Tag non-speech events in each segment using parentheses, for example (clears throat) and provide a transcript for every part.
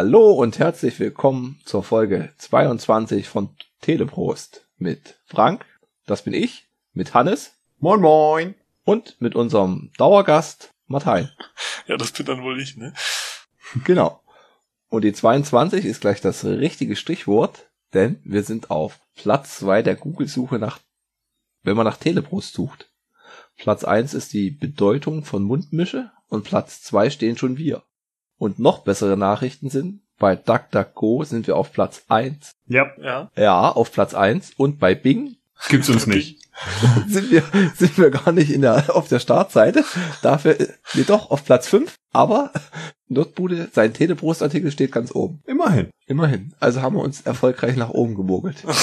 Hallo und herzlich willkommen zur Folge 22 von Teleprost mit Frank, das bin ich, mit Hannes. Moin moin. Und mit unserem Dauergast Martin. (laughs) Ja, das bin dann wohl ich, ne? Genau. Und die 22 ist gleich das richtige Stichwort, denn wir sind auf Platz 2 der Google-Suche nach, wenn man nach Teleprost sucht. Platz 1 ist die Bedeutung von Mundmische und Platz 2 stehen schon wir. Und noch bessere Nachrichten sind, bei DuckDuckGo sind wir auf Platz 1. Ja. Ja. Ja, auf Platz 1. Und bei Bing Gibt's uns nicht. (laughs) sind wir, sind wir gar nicht in der, auf der Startseite. Dafür, nee, doch, auf Platz 5. Aber Notbude, sein Teleprost-Artikel steht ganz oben. Immerhin. Immerhin. Also haben wir uns erfolgreich nach oben gemogelt. (laughs)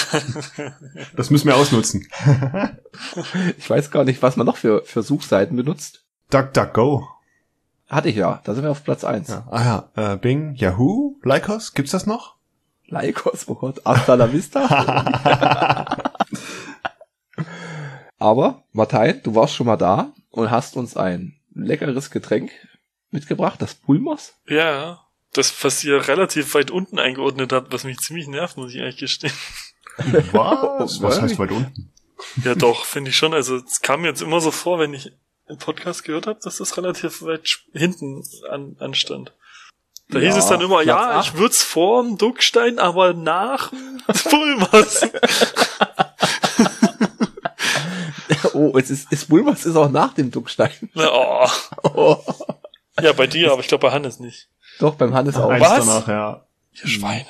Das müssen wir ausnutzen. (laughs) Ich weiß gar nicht, was man noch für, für Suchseiten benutzt. DuckDuckGo. Hatte ich ja. Da sind wir auf Platz 1. Ja. Ah ja, äh, Bing, Yahoo, Lycos, gibt's das noch? Lycos, oh Gott, hasta la vista. (laughs) Aber, Martin, du warst schon mal da und hast uns ein leckeres Getränk mitgebracht, das Pulmos. Ja. Das, was ihr relativ weit unten eingeordnet habt, was mich ziemlich nervt, muss ich eigentlich gestehen. Was? (laughs) Oh, Was heißt weit unten? Ja, doch, finde ich schon. Also, es kam mir jetzt immer so vor, wenn ich einen Podcast gehört habe, dass das relativ weit hinten an, anstand. Da Ja, hieß es dann immer, Platz ja, acht. ich würd's vorm Duckstein, aber nach (laughs) Pulvers. (laughs) Oh, es ist, es Pulmos ist auch nach dem Duckstein. oh. (laughs) Oh. Ja, bei dir, aber ich glaube bei Hannes nicht. Doch, beim Hannes auch. Was? danach, ja. Ihr Schweine.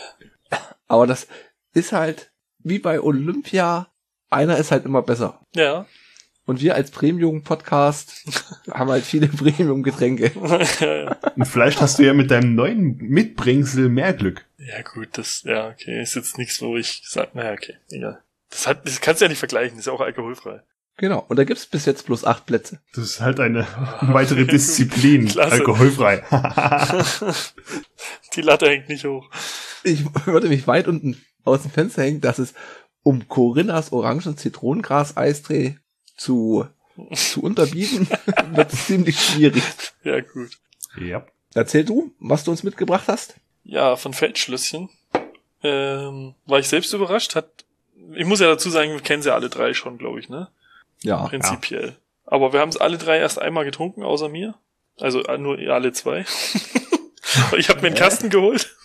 Aber das ist halt wie bei Olympia, einer ist halt immer besser. Ja. Und wir als Premium-Podcast (laughs) haben halt viele Premium-Getränke. (laughs) Und vielleicht hast du ja mit deinem neuen Mitbringsel mehr Glück. Ja, gut, das, ja, okay, ist jetzt nichts, wo ich sag, naja, okay, egal. Das hat, das kannst du ja nicht vergleichen, ist ja auch alkoholfrei. Genau. Und da gibt's bis jetzt bloß acht Plätze. Das ist halt eine (laughs) weitere Disziplin. Alkoholfrei. Die Latte hängt nicht hoch. Ich würde mich weit unten aus dem Fenster hängen, dass es um Corinnas Orangen Zitronengras Eistee zu, zu unterbieten, (laughs) (laughs) wird ziemlich schwierig. Ja, gut. ja. Erzähl du, was du uns mitgebracht hast. Ja, von Feldschlösschen. Ähm, war ich selbst überrascht, hat, ich muss ja dazu sagen, wir kennen sie alle drei schon, glaube ich, ne? Ja. Prinzipiell. Aber wir haben es alle drei erst einmal getrunken, außer mir. Also äh, nur ihr alle zwei. (laughs) ich habe mir einen Kasten geholt.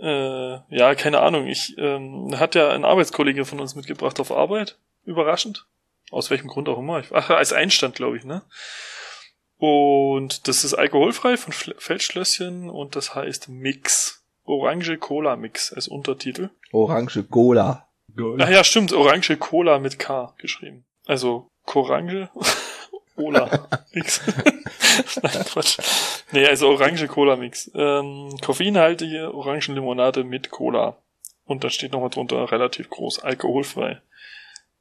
Äh, ja, keine Ahnung. Ich ähm, hat ja ein Arbeitskollege von uns mitgebracht auf Arbeit. Überraschend. Aus welchem Grund auch immer. Ich, ach, als Einstand, glaube ich, ne? Und das ist alkoholfrei von Schl- Feldschlösschen und das heißt Mix. Orange Cola Mix als Untertitel. Orange Cola. Ach ja, stimmt, Orange Cola mit K geschrieben. Also Korange (laughs) Cola (laughs) Mix. Nein, Quatsch. Nee, also Orange Cola Mix. Ähm, koffeinhaltige Orangenlimonade mit Cola. Und da steht nochmal drunter relativ groß, alkoholfrei.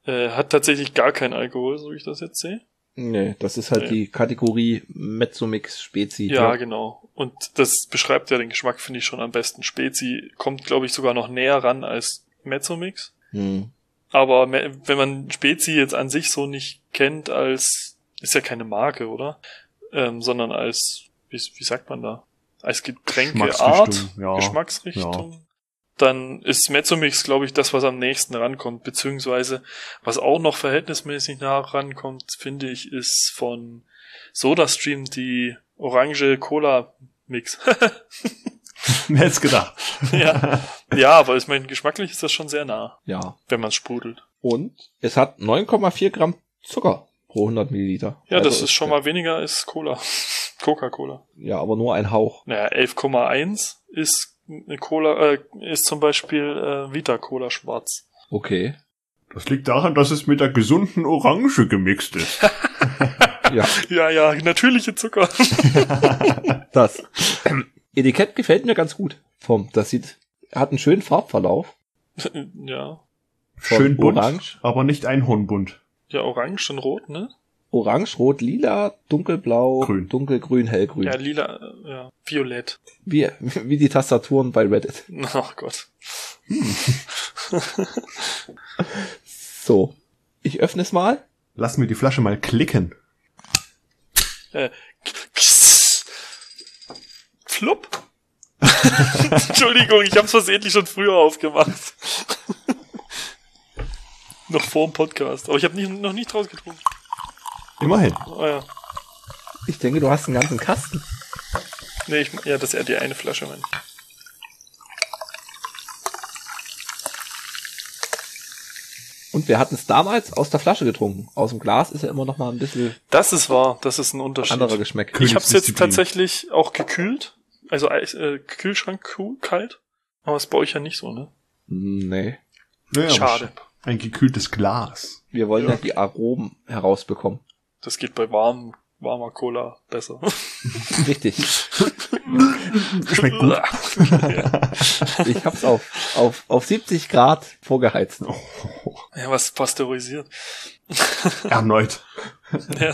Äh, hat tatsächlich gar keinen Alkohol, so wie ich das jetzt sehe. Nee, das ist halt Nee. die Kategorie Mezzomix Spezi. Ja, genau. Und das beschreibt ja den Geschmack, finde ich schon am besten. Spezi kommt, glaube ich, sogar noch näher ran als Mezzomix. Hm. Aber wenn man Spezi jetzt an sich so nicht kennt als, ist ja keine Marke, oder? Ähm, sondern als, wie, wie sagt man da? Als Getränkeart, Geschmacksrichtung, ja. Geschmacksrichtung. Dann ist Mezzomix, glaube ich, das, was am nächsten rankommt. Beziehungsweise, was auch noch verhältnismäßig nah rankommt, finde ich, ist von SodaStream die Orange Cola Mix. (laughs) Wer hätte gedacht? (laughs) ja. ja, aber ich meine, geschmacklich ist das schon sehr nah, Ja. wenn man sprudelt. Und es hat 9,4 Gramm Zucker pro 100 Milliliter. Ja, Also das ist schon mal weniger als Cola. (laughs) Coca-Cola. Ja, aber nur ein Hauch. Naja, 11,1 ist eine Cola, äh, ist zum Beispiel äh, Vita Cola schwarz. Okay. Das liegt daran, dass es mit der gesunden Orange gemixt ist. (laughs) Ja, Ja, ja, natürliche Zucker. (laughs) das. Etikett gefällt mir ganz gut. Vom, das sieht, hat einen schönen Farbverlauf. ja. Von Schön bunt, Orange. aber nicht einhornbunt. Ja, orange und rot, ne? Orange, Rot, Lila, Dunkelblau, Grün. Dunkelgrün, Hellgrün. Ja, lila, äh, ja, violett. Wie, wie die Tastaturen bei Reddit. Ach (laughs) Gott. (laughs) So. Ich öffne es mal. Lass mir die Flasche mal klicken. Äh, Flupp. (laughs) Entschuldigung, ich hab's versehentlich schon früher aufgemacht. Noch vor dem Podcast. Aber ich habe noch nicht draus getrunken. Immerhin. Oh ja. Ich denke, du hast einen ganzen Kasten. Nee, ich, ja, das ist eher die eine Flasche, mein. Und wir hatten es damals aus der Flasche getrunken. Aus dem Glas ist ja immer noch mal ein bisschen Das ist wahr, das ist ein Unterschied. anderer Geschmack. Ich habe es jetzt tatsächlich auch gekühlt. Also äh, Kühlschrank cool, kalt. Aber ist bei euch ja nicht so, ne? Nee. Naja, Schade. Ein gekühltes Glas. Wir wollen ja, die Aromen herausbekommen. Das geht bei warm, warmer Cola besser. (laughs) Richtig. (laughs) Schmeckt gut. ja, (laughs) Ich hab's auf, auf, auf 70 Grad vorgeheizt. was pasteurisiert. Erneut. Ja.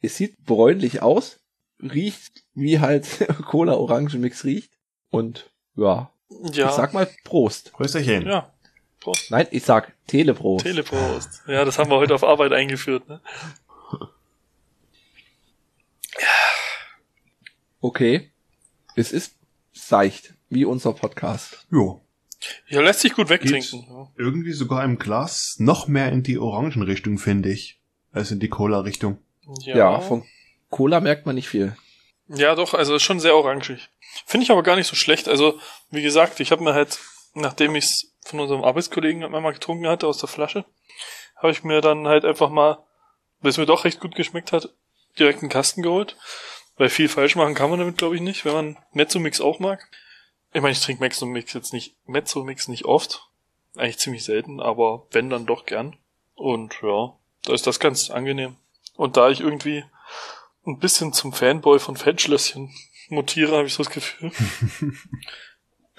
Es sieht bräunlich aus, riecht wie halt Cola-Orange-Mix riecht. Und ja, Ja. ich sag mal Prost. Prösterchen. ja. Prost. Nein, ich sag Teleprost. Teleprost. Ja, das haben wir heute auf Arbeit eingeführt, ne? Okay. Es ist seicht, wie unser Podcast. Jo. Ja, lässt sich gut Geht wegtrinken. Ja. irgendwie sogar im Glas noch mehr in die Orangenrichtung, finde ich. Als in die Cola-Richtung. Ja. von Cola merkt man nicht viel. Ja, doch, also ist schon sehr orangig. Finde ich aber gar nicht so schlecht. Also, wie gesagt, ich habe mir halt, nachdem ich's von unserem Arbeitskollegen einmal getrunken hatte aus der Flasche, habe ich mir dann halt einfach mal, weil es mir doch recht gut geschmeckt hat, direkt einen Kasten geholt. Weil viel falsch machen kann man damit, glaube ich, nicht, wenn man Mezzo-Mix auch mag. Ich meine, ich trinke Mezzo-Mix jetzt nicht, Mezzo-Mix nicht oft. Eigentlich ziemlich selten, aber wenn, dann doch gern. Und ja, da ist das ganz angenehm. Und da ich irgendwie ein bisschen zum Fanboy von Fettschlösschen mutiere, habe ich so das Gefühl. (laughs)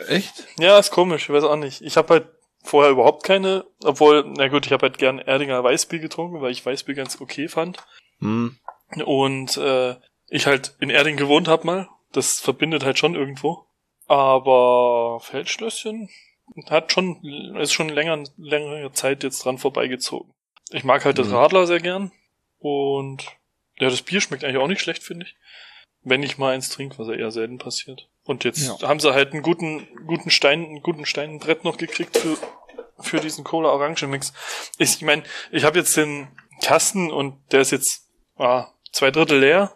Echt? Ja, ist komisch, ich weiß auch nicht. Ich habe halt vorher überhaupt keine, obwohl, na gut, ich habe halt gern Erdinger Weißbier getrunken, weil ich Weißbier ganz okay fand. Hm. Und äh, ich halt in Erding gewohnt hab mal. Das verbindet halt schon irgendwo. Aber Feldschlösschen hat schon, ist schon länger, längere Zeit jetzt dran vorbeigezogen. Ich mag halt das Mhm. Radler sehr gern. Und ja, das Bier schmeckt eigentlich auch nicht schlecht, finde ich. Wenn ich mal eins trinke, was ja eher selten passiert. Und jetzt Ja. haben sie halt einen guten, guten Stein, einen guten Steinbrett noch gekriegt für, für diesen Cola-Orange-Mix. Ich meine, ich habe jetzt den Kasten und der ist jetzt ah, zwei Drittel leer.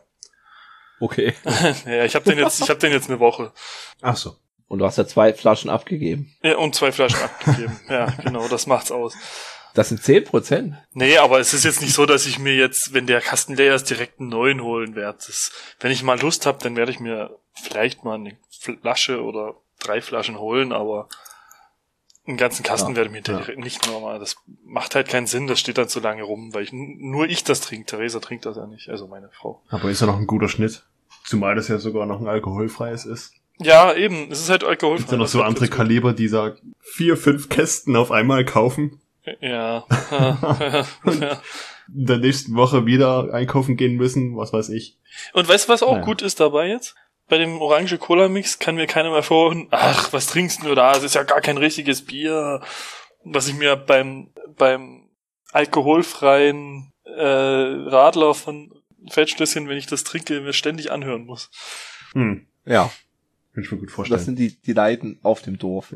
Okay. (laughs) ja, ich habe den jetzt, ich habe den jetzt eine Woche. Ach so. Und du hast ja zwei Flaschen abgegeben. Ja, und zwei Flaschen abgegeben. (laughs) ja, genau, das macht's aus. Das sind 10 Prozent. Nee, aber es ist jetzt nicht so, dass ich mir jetzt, wenn der Kasten leer ist, direkt einen neuen holen werde. Das, wenn ich mal Lust habe, dann werde ich mir vielleicht mal eine Flasche oder drei Flaschen holen, aber einen ganzen Kasten Ja, werde ich mir ja. nicht nochmal. Das macht halt keinen Sinn, das steht dann zu lange rum, weil ich nur ich das trinke. Theresa trinkt das ja nicht, also meine Frau. Aber ist ja noch ein guter Schnitt. Zumal das ja sogar noch ein alkoholfreies ist. Ja, eben, es ist halt alkoholfrei. ja noch das so andere. Kaliber, die sagen, vier, fünf Kästen auf einmal kaufen, (laughs) ja. in der nächsten Woche wieder einkaufen gehen müssen, was weiß ich. Und weißt du, was auch Naja. gut ist dabei jetzt? Bei dem Orange Cola Mix kann mir keiner mehr vorhauen, ach, was trinkst du da? Das ist ja gar kein richtiges Bier. Was ich mir beim, beim alkoholfreien äh, Radler von Fettschlösschen, wenn ich das trinke, mir ständig anhören muss. Hm, Ja, kann ich mir gut das vorstellen. sind die, die Leiden auf dem Dorf.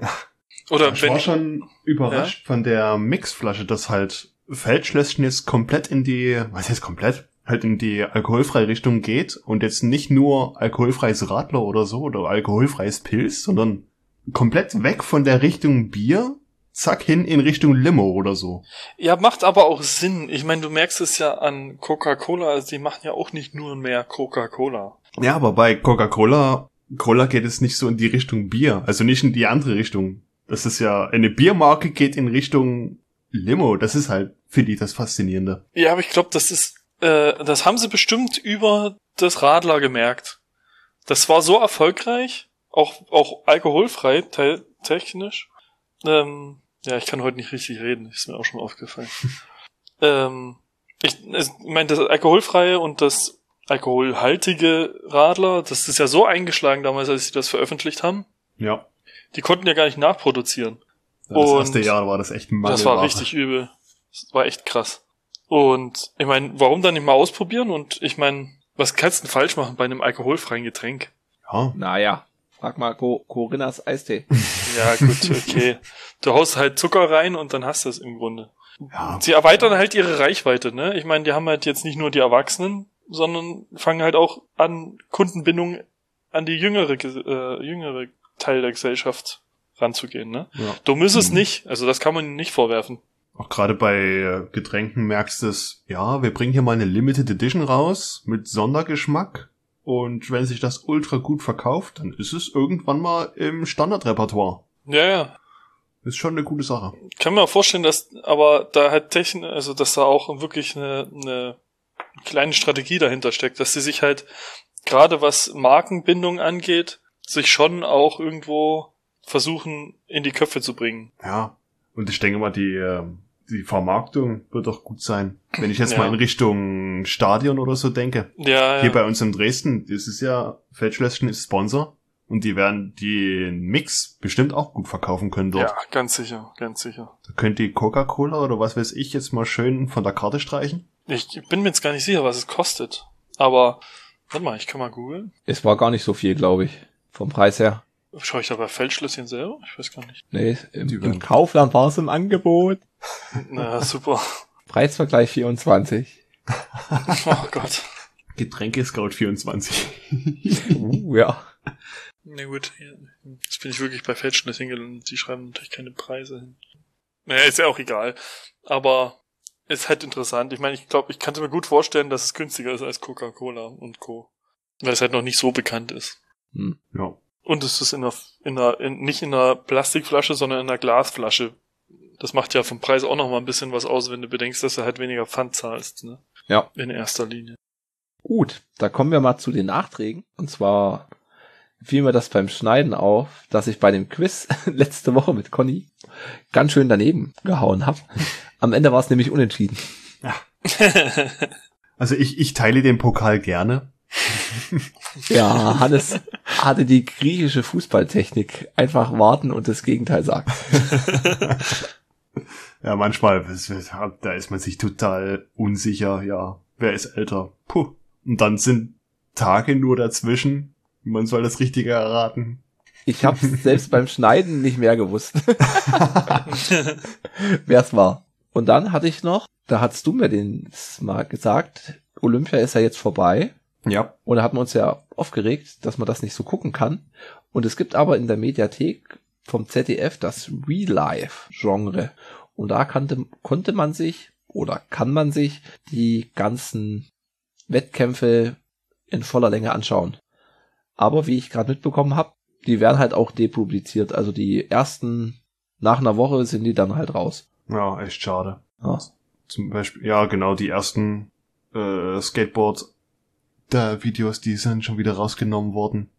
Oder ich wenn war ich, schon überrascht von der Mixflasche, dass halt Feldschlösschen jetzt komplett in die, was heißt komplett? Halt in die alkoholfreie Richtung geht und jetzt nicht nur alkoholfreies Radler oder so oder alkoholfreies Pilz, sondern komplett weg von der Richtung Bier, zack hin in Richtung Limo oder so. ja, macht aber auch Sinn. Ich meine, du merkst es ja an Coca-Cola, also die machen ja auch nicht nur mehr Coca-Cola. Ja, aber bei Coca-Cola, Cola geht es nicht so in die Richtung Bier, also nicht in die andere Richtung. Das ist ja, eine Biermarke geht in Richtung Limo, das ist halt, finde ich, das Faszinierende. Ja, aber ich glaube, das ist, äh, das haben sie bestimmt über das Radler gemerkt. Das war so erfolgreich, auch, auch alkoholfrei, te technisch. Ähm, ja, ich kann heute nicht richtig reden, ist mir auch schon aufgefallen. (laughs) ähm, ich, ich meine, das alkoholfreie und das alkoholhaltige Radler, das ist ja so eingeschlagen damals, als sie das veröffentlicht haben. Ja. Die konnten ja gar nicht nachproduzieren. Das Und erste Jahr war das echt ein Das war richtig übel. Das war echt krass. Und ich meine, warum dann nicht mal ausprobieren? Und ich meine, was kannst du denn falsch machen bei einem alkoholfreien Getränk? Ja, Naja, frag mal Co Corinnas Eistee. (laughs) Ja, gut, okay. Du haust halt Zucker rein und dann hast du es im Grunde. ja. Sie erweitern halt ihre Reichweite, ne? Ich meine, die haben halt jetzt nicht nur die Erwachsenen, sondern fangen halt auch an, Kundenbindung an die jüngere, äh, jüngere Teil der Gesellschaft ranzugehen, ne? ja. Dumm ist es Mhm. nicht, also das kann man ihnen nicht vorwerfen. Auch gerade bei äh, Getränken merkst du es, ja, wir bringen hier mal eine Limited Edition raus mit Sondergeschmack. Und wenn sich das ultra gut verkauft, dann ist es irgendwann mal im Standardrepertoire. Ja, ja. Ist schon eine gute Sache. kann mir vorstellen, dass aber da halt Technik, also dass da auch wirklich eine, eine kleine Strategie dahinter steckt, dass sie sich halt gerade was Markenbindung angeht, sich schon auch irgendwo versuchen in die Köpfe zu bringen. Ja. Und ich denke mal, die, äh, die Vermarktung wird doch gut sein. Wenn ich jetzt Ja. mal in Richtung Stadion oder so denke. Ja, Hier ja. bei uns in Dresden, das ist ja, Feldschlösschen ist Sponsor. Und die werden den Mix bestimmt auch gut verkaufen können dort. ja, ganz sicher, ganz sicher. Da könnt die Coca-Cola oder was weiß ich jetzt mal schön von der Karte streichen. Ich bin mir jetzt gar nicht sicher, was es kostet. Aber, warte mal, ich kann mal googeln. Es war gar nicht so viel, glaube ich. Vom Preis her. Schaue ich da bei Feldschlösschen selber? Ich weiß gar nicht. Nee, im, im Kaufland war es im Angebot. (laughs) Na, super. Preisvergleich 24. (laughs) Oh Gott. Getränke Scout 24. Uh, ja. Na gut, jetzt bin ich wirklich bei Feldschlösschen gelandet. Die schreiben natürlich keine Preise hin. Naja, ist ja auch egal. Aber ist halt interessant. Ich meine, ich glaube, ich kann mir gut vorstellen, dass es günstiger ist als Coca-Cola und Co. Weil es halt noch nicht so bekannt ist. Hm. ja. Und es ist in einer, in einer, in, nicht in einer Plastikflasche, sondern in einer Glasflasche. Das macht ja vom Preis auch noch mal ein bisschen was aus, wenn du bedenkst, dass du halt weniger Pfand zahlst, ne? Ja. In erster Linie. Gut, da kommen wir mal zu den Nachträgen. Und zwar fiel mir das beim Schneiden auf, dass ich bei dem Quiz (laughs) letzte Woche mit Conny ganz schön daneben gehauen habe. Am Ende war es nämlich unentschieden. (laughs) Also ich, ich teile den Pokal gerne. Ja, Hannes hatte die griechische Fußballtechnik. Einfach warten und das Gegenteil sagen. (laughs) Ja, manchmal, da ist man sich total unsicher, ja. Wer ist älter? Puh. Und dann sind Tage nur dazwischen. Man soll das Richtige erraten. Ich habe selbst beim Schneiden nicht mehr gewusst, (laughs) wer es war. Und dann hatte ich noch, da hattest du mir den mal gesagt, Olympia ist ja jetzt vorbei. Ja. Und da hatten wir uns ja aufgeregt, dass man das nicht so gucken kann. Und es gibt aber in der Mediathek vom ZDF das Real-Life-Genre. Und da kannte, konnte man sich oder kann man sich die ganzen Wettkämpfe in voller Länge anschauen. Aber wie ich gerade mitbekommen habe, die werden halt auch depubliziert. Also die ersten, nach einer Woche sind die dann halt raus. Ja, echt schade. Ja. Zum Beispiel, ja, genau, die ersten äh, Skateboard der Videos, die sind schon wieder rausgenommen worden.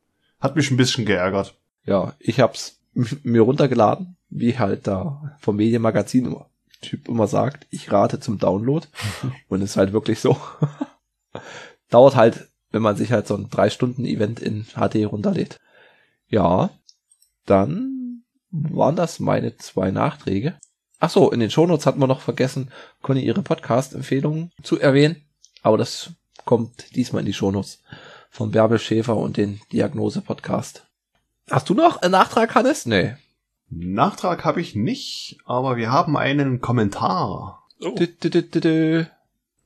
Hat mich ein bisschen geärgert. Ja, ich hab's mir runtergeladen, wie halt da vom Medienmagazin immer, Typ immer sagt, ich rate zum Download. (laughs) Und ist halt wirklich so. (laughs) Dauert halt, wenn man sich halt so ein drei Stunden Event in HD runterlädt. Ja, dann waren das meine zwei Nachträge. Ach so, in den Shownotes hatten wir noch vergessen, Conny ihre Podcast-Empfehlungen zu erwähnen. Aber das kommt diesmal in die Shownotes von Bärbel Schäfer und den Diagnose-Podcast. Hast du noch einen Nachtrag, Hannes? Nee. Nachtrag habe ich nicht, aber wir haben einen Kommentar. Oh.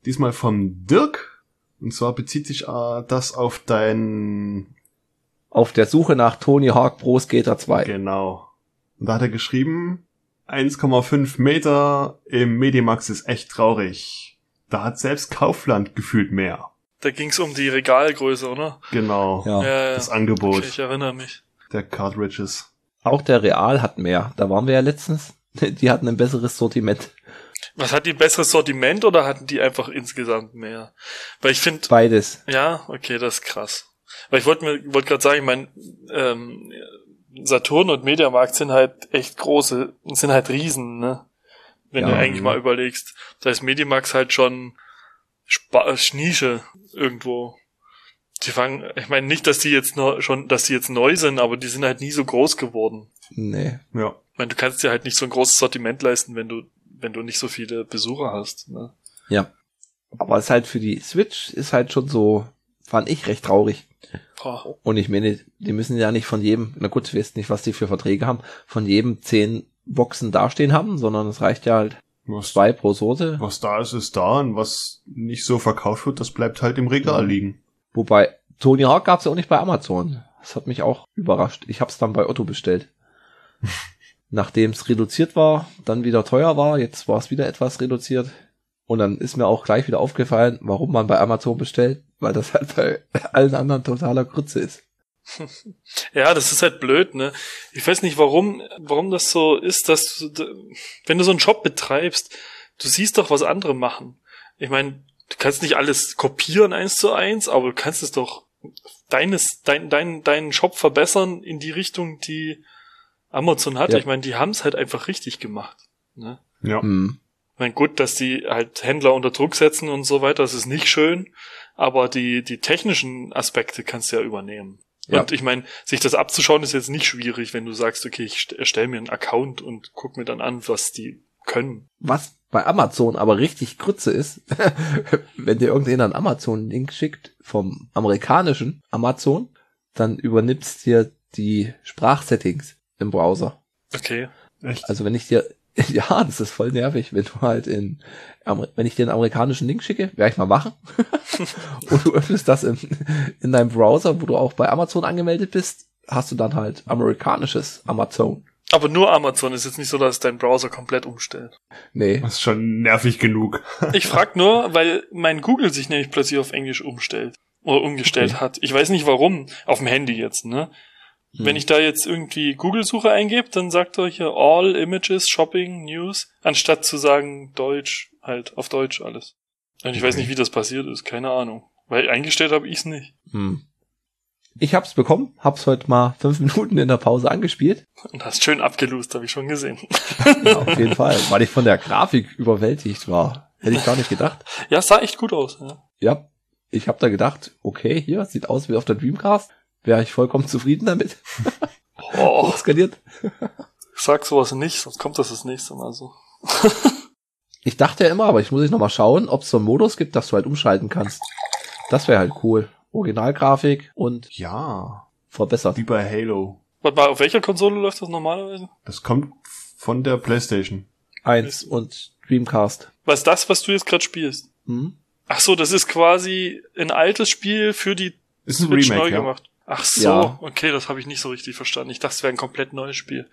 Diesmal von Dirk. Und zwar bezieht sich äh, das auf dein Auf der Suche nach Tony Hawk Pro Skater 2. Genau. Und da hat er geschrieben, 1,5 Meter im Medimax ist echt traurig. Da hat selbst Kaufland gefühlt mehr. da ging's um die Regalgröße, oder? Genau. Ja. ja, Das ja. Angebot Okay, ich erinnere mich. der Cartridges. Auch der Real hat mehr. Da waren wir ja letztens. (laughs) Die hatten ein besseres Sortiment. Was hat die ein besseres Sortiment oder hatten die einfach insgesamt mehr? Weil ich finde, Beides. ja, okay, das ist krass. Weil ich wollte mir wollte gerade sagen, ich mein ähm, Saturn und Mediamarkt sind halt echt große, sind halt Riesen, ne? Wenn Ja. du eigentlich mal überlegst. Das heißt, Mediamax halt schon Spa Nische irgendwo. Die fangen, ich meine nicht, dass die jetzt noch schon, dass die jetzt neu sind, aber die sind halt nie so groß geworden. Nee. Ja. Ich meine, du kannst dir halt nicht so ein großes Sortiment leisten, wenn du, wenn du nicht so viele Besucher hast. Ne? Ja. Aber es ist halt für die Switch ist halt schon so fand ich recht traurig. Boah. Und ich meine, die müssen ja nicht von jedem, na gut, ich weiß nicht, was die für Verträge haben, von jedem zehn Boxen dastehen haben, sondern es reicht ja halt Was, zwei pro Sorte. was da ist, ist da und was nicht so verkauft wird, das bleibt halt im Regal Ja. liegen. Wobei, Tony Hawk gab's ja auch nicht bei Amazon. Das hat mich auch überrascht. Ich hab's dann bei Otto bestellt. (laughs) Nachdem es reduziert war, dann wieder teuer war, jetzt war es wieder etwas reduziert. Und dann ist mir auch gleich wieder aufgefallen, warum man bei Amazon bestellt, weil das halt bei allen anderen totaler Grütze ist. Ja, das ist halt blöd, ne? Ich weiß nicht, warum, warum das so ist, dass du, wenn du so einen Shop betreibst, du siehst doch, was andere machen. Ich meine, du kannst nicht alles kopieren eins zu eins, aber du kannst es doch deines, dein, dein, deinen Shop verbessern in die Richtung, die Amazon hat. Ja. Ich meine, die haben es halt einfach richtig gemacht. Ne? Ja. Hm. Ich meine, gut, dass die halt Händler unter Druck setzen und so weiter, das ist nicht schön, aber die, die technischen Aspekte kannst du ja übernehmen. Ja. Und ich meine, sich das abzuschauen ist jetzt nicht schwierig, wenn du sagst, okay, ich st- erstelle mir einen Account und guck mir dann an, was die können. Was bei Amazon aber richtig Grütze ist, (laughs) wenn dir irgendjemand einen Amazon-Link schickt vom amerikanischen Amazon, dann übernimmst dir die Sprachsettings im Browser. Okay. Echt? Also wenn ich dir, (laughs) ja, das ist voll nervig, wenn du halt in, wenn ich dir einen amerikanischen Link schicke, werde ich mal machen. (laughs) und du öffnest das in, in deinem Browser, wo du auch bei Amazon angemeldet bist, hast du dann halt amerikanisches Amazon. Aber nur Amazon ist jetzt nicht so, dass dein Browser komplett umstellt. Nee. Das ist schon nervig genug. (laughs) Ich frag nur, weil mein Google sich nämlich plötzlich auf Englisch umstellt. Oder umgestellt Okay. hat. Ich weiß nicht warum. Auf dem Handy jetzt, ne? Hm. Wenn ich da jetzt irgendwie Google-Suche eingebe, dann sagt er hier All Images, Shopping, News, anstatt zu sagen Deutsch, halt auf Deutsch alles. Und ich weiß Okay. nicht, wie das passiert ist, keine Ahnung. Weil eingestellt habe ich's nicht. Hm. Ich hab's bekommen, hab's heute mal fünf (laughs) Minuten in der Pause angespielt. Und hast schön abgelost, habe ich schon gesehen. (laughs) Ja, auf jeden Fall, weil ich von der Grafik überwältigt war. Hätte ich gar nicht gedacht. Ja, sah echt gut aus. Ja. Ja, ich habe da gedacht, okay, hier sieht aus wie auf der Dreamcast. Wäre ich vollkommen zufrieden damit. (laughs) Oh, (laughs) Hochskaliert. sag sowas nicht, sonst kommt das das nächste Mal so. (laughs) Ich dachte ja immer, aber ich muss ich noch mal schauen, ob es so einen Modus gibt, dass du halt umschalten kannst. Das wäre halt cool. Originalgrafik und Ja. verbessert. Wie bei Halo. Warte mal, auf welcher Konsole läuft das normalerweise? Das kommt von der Playstation. Eins und Dreamcast. Was ist das, was du jetzt gerade spielst? Hm? Ach so, das ist quasi ein altes Spiel für die Ist ein Switch Remake, neu ja. gemacht. Ach so, Ja. okay, das habe ich nicht so richtig verstanden. Ich dachte, es wäre ein komplett neues Spiel.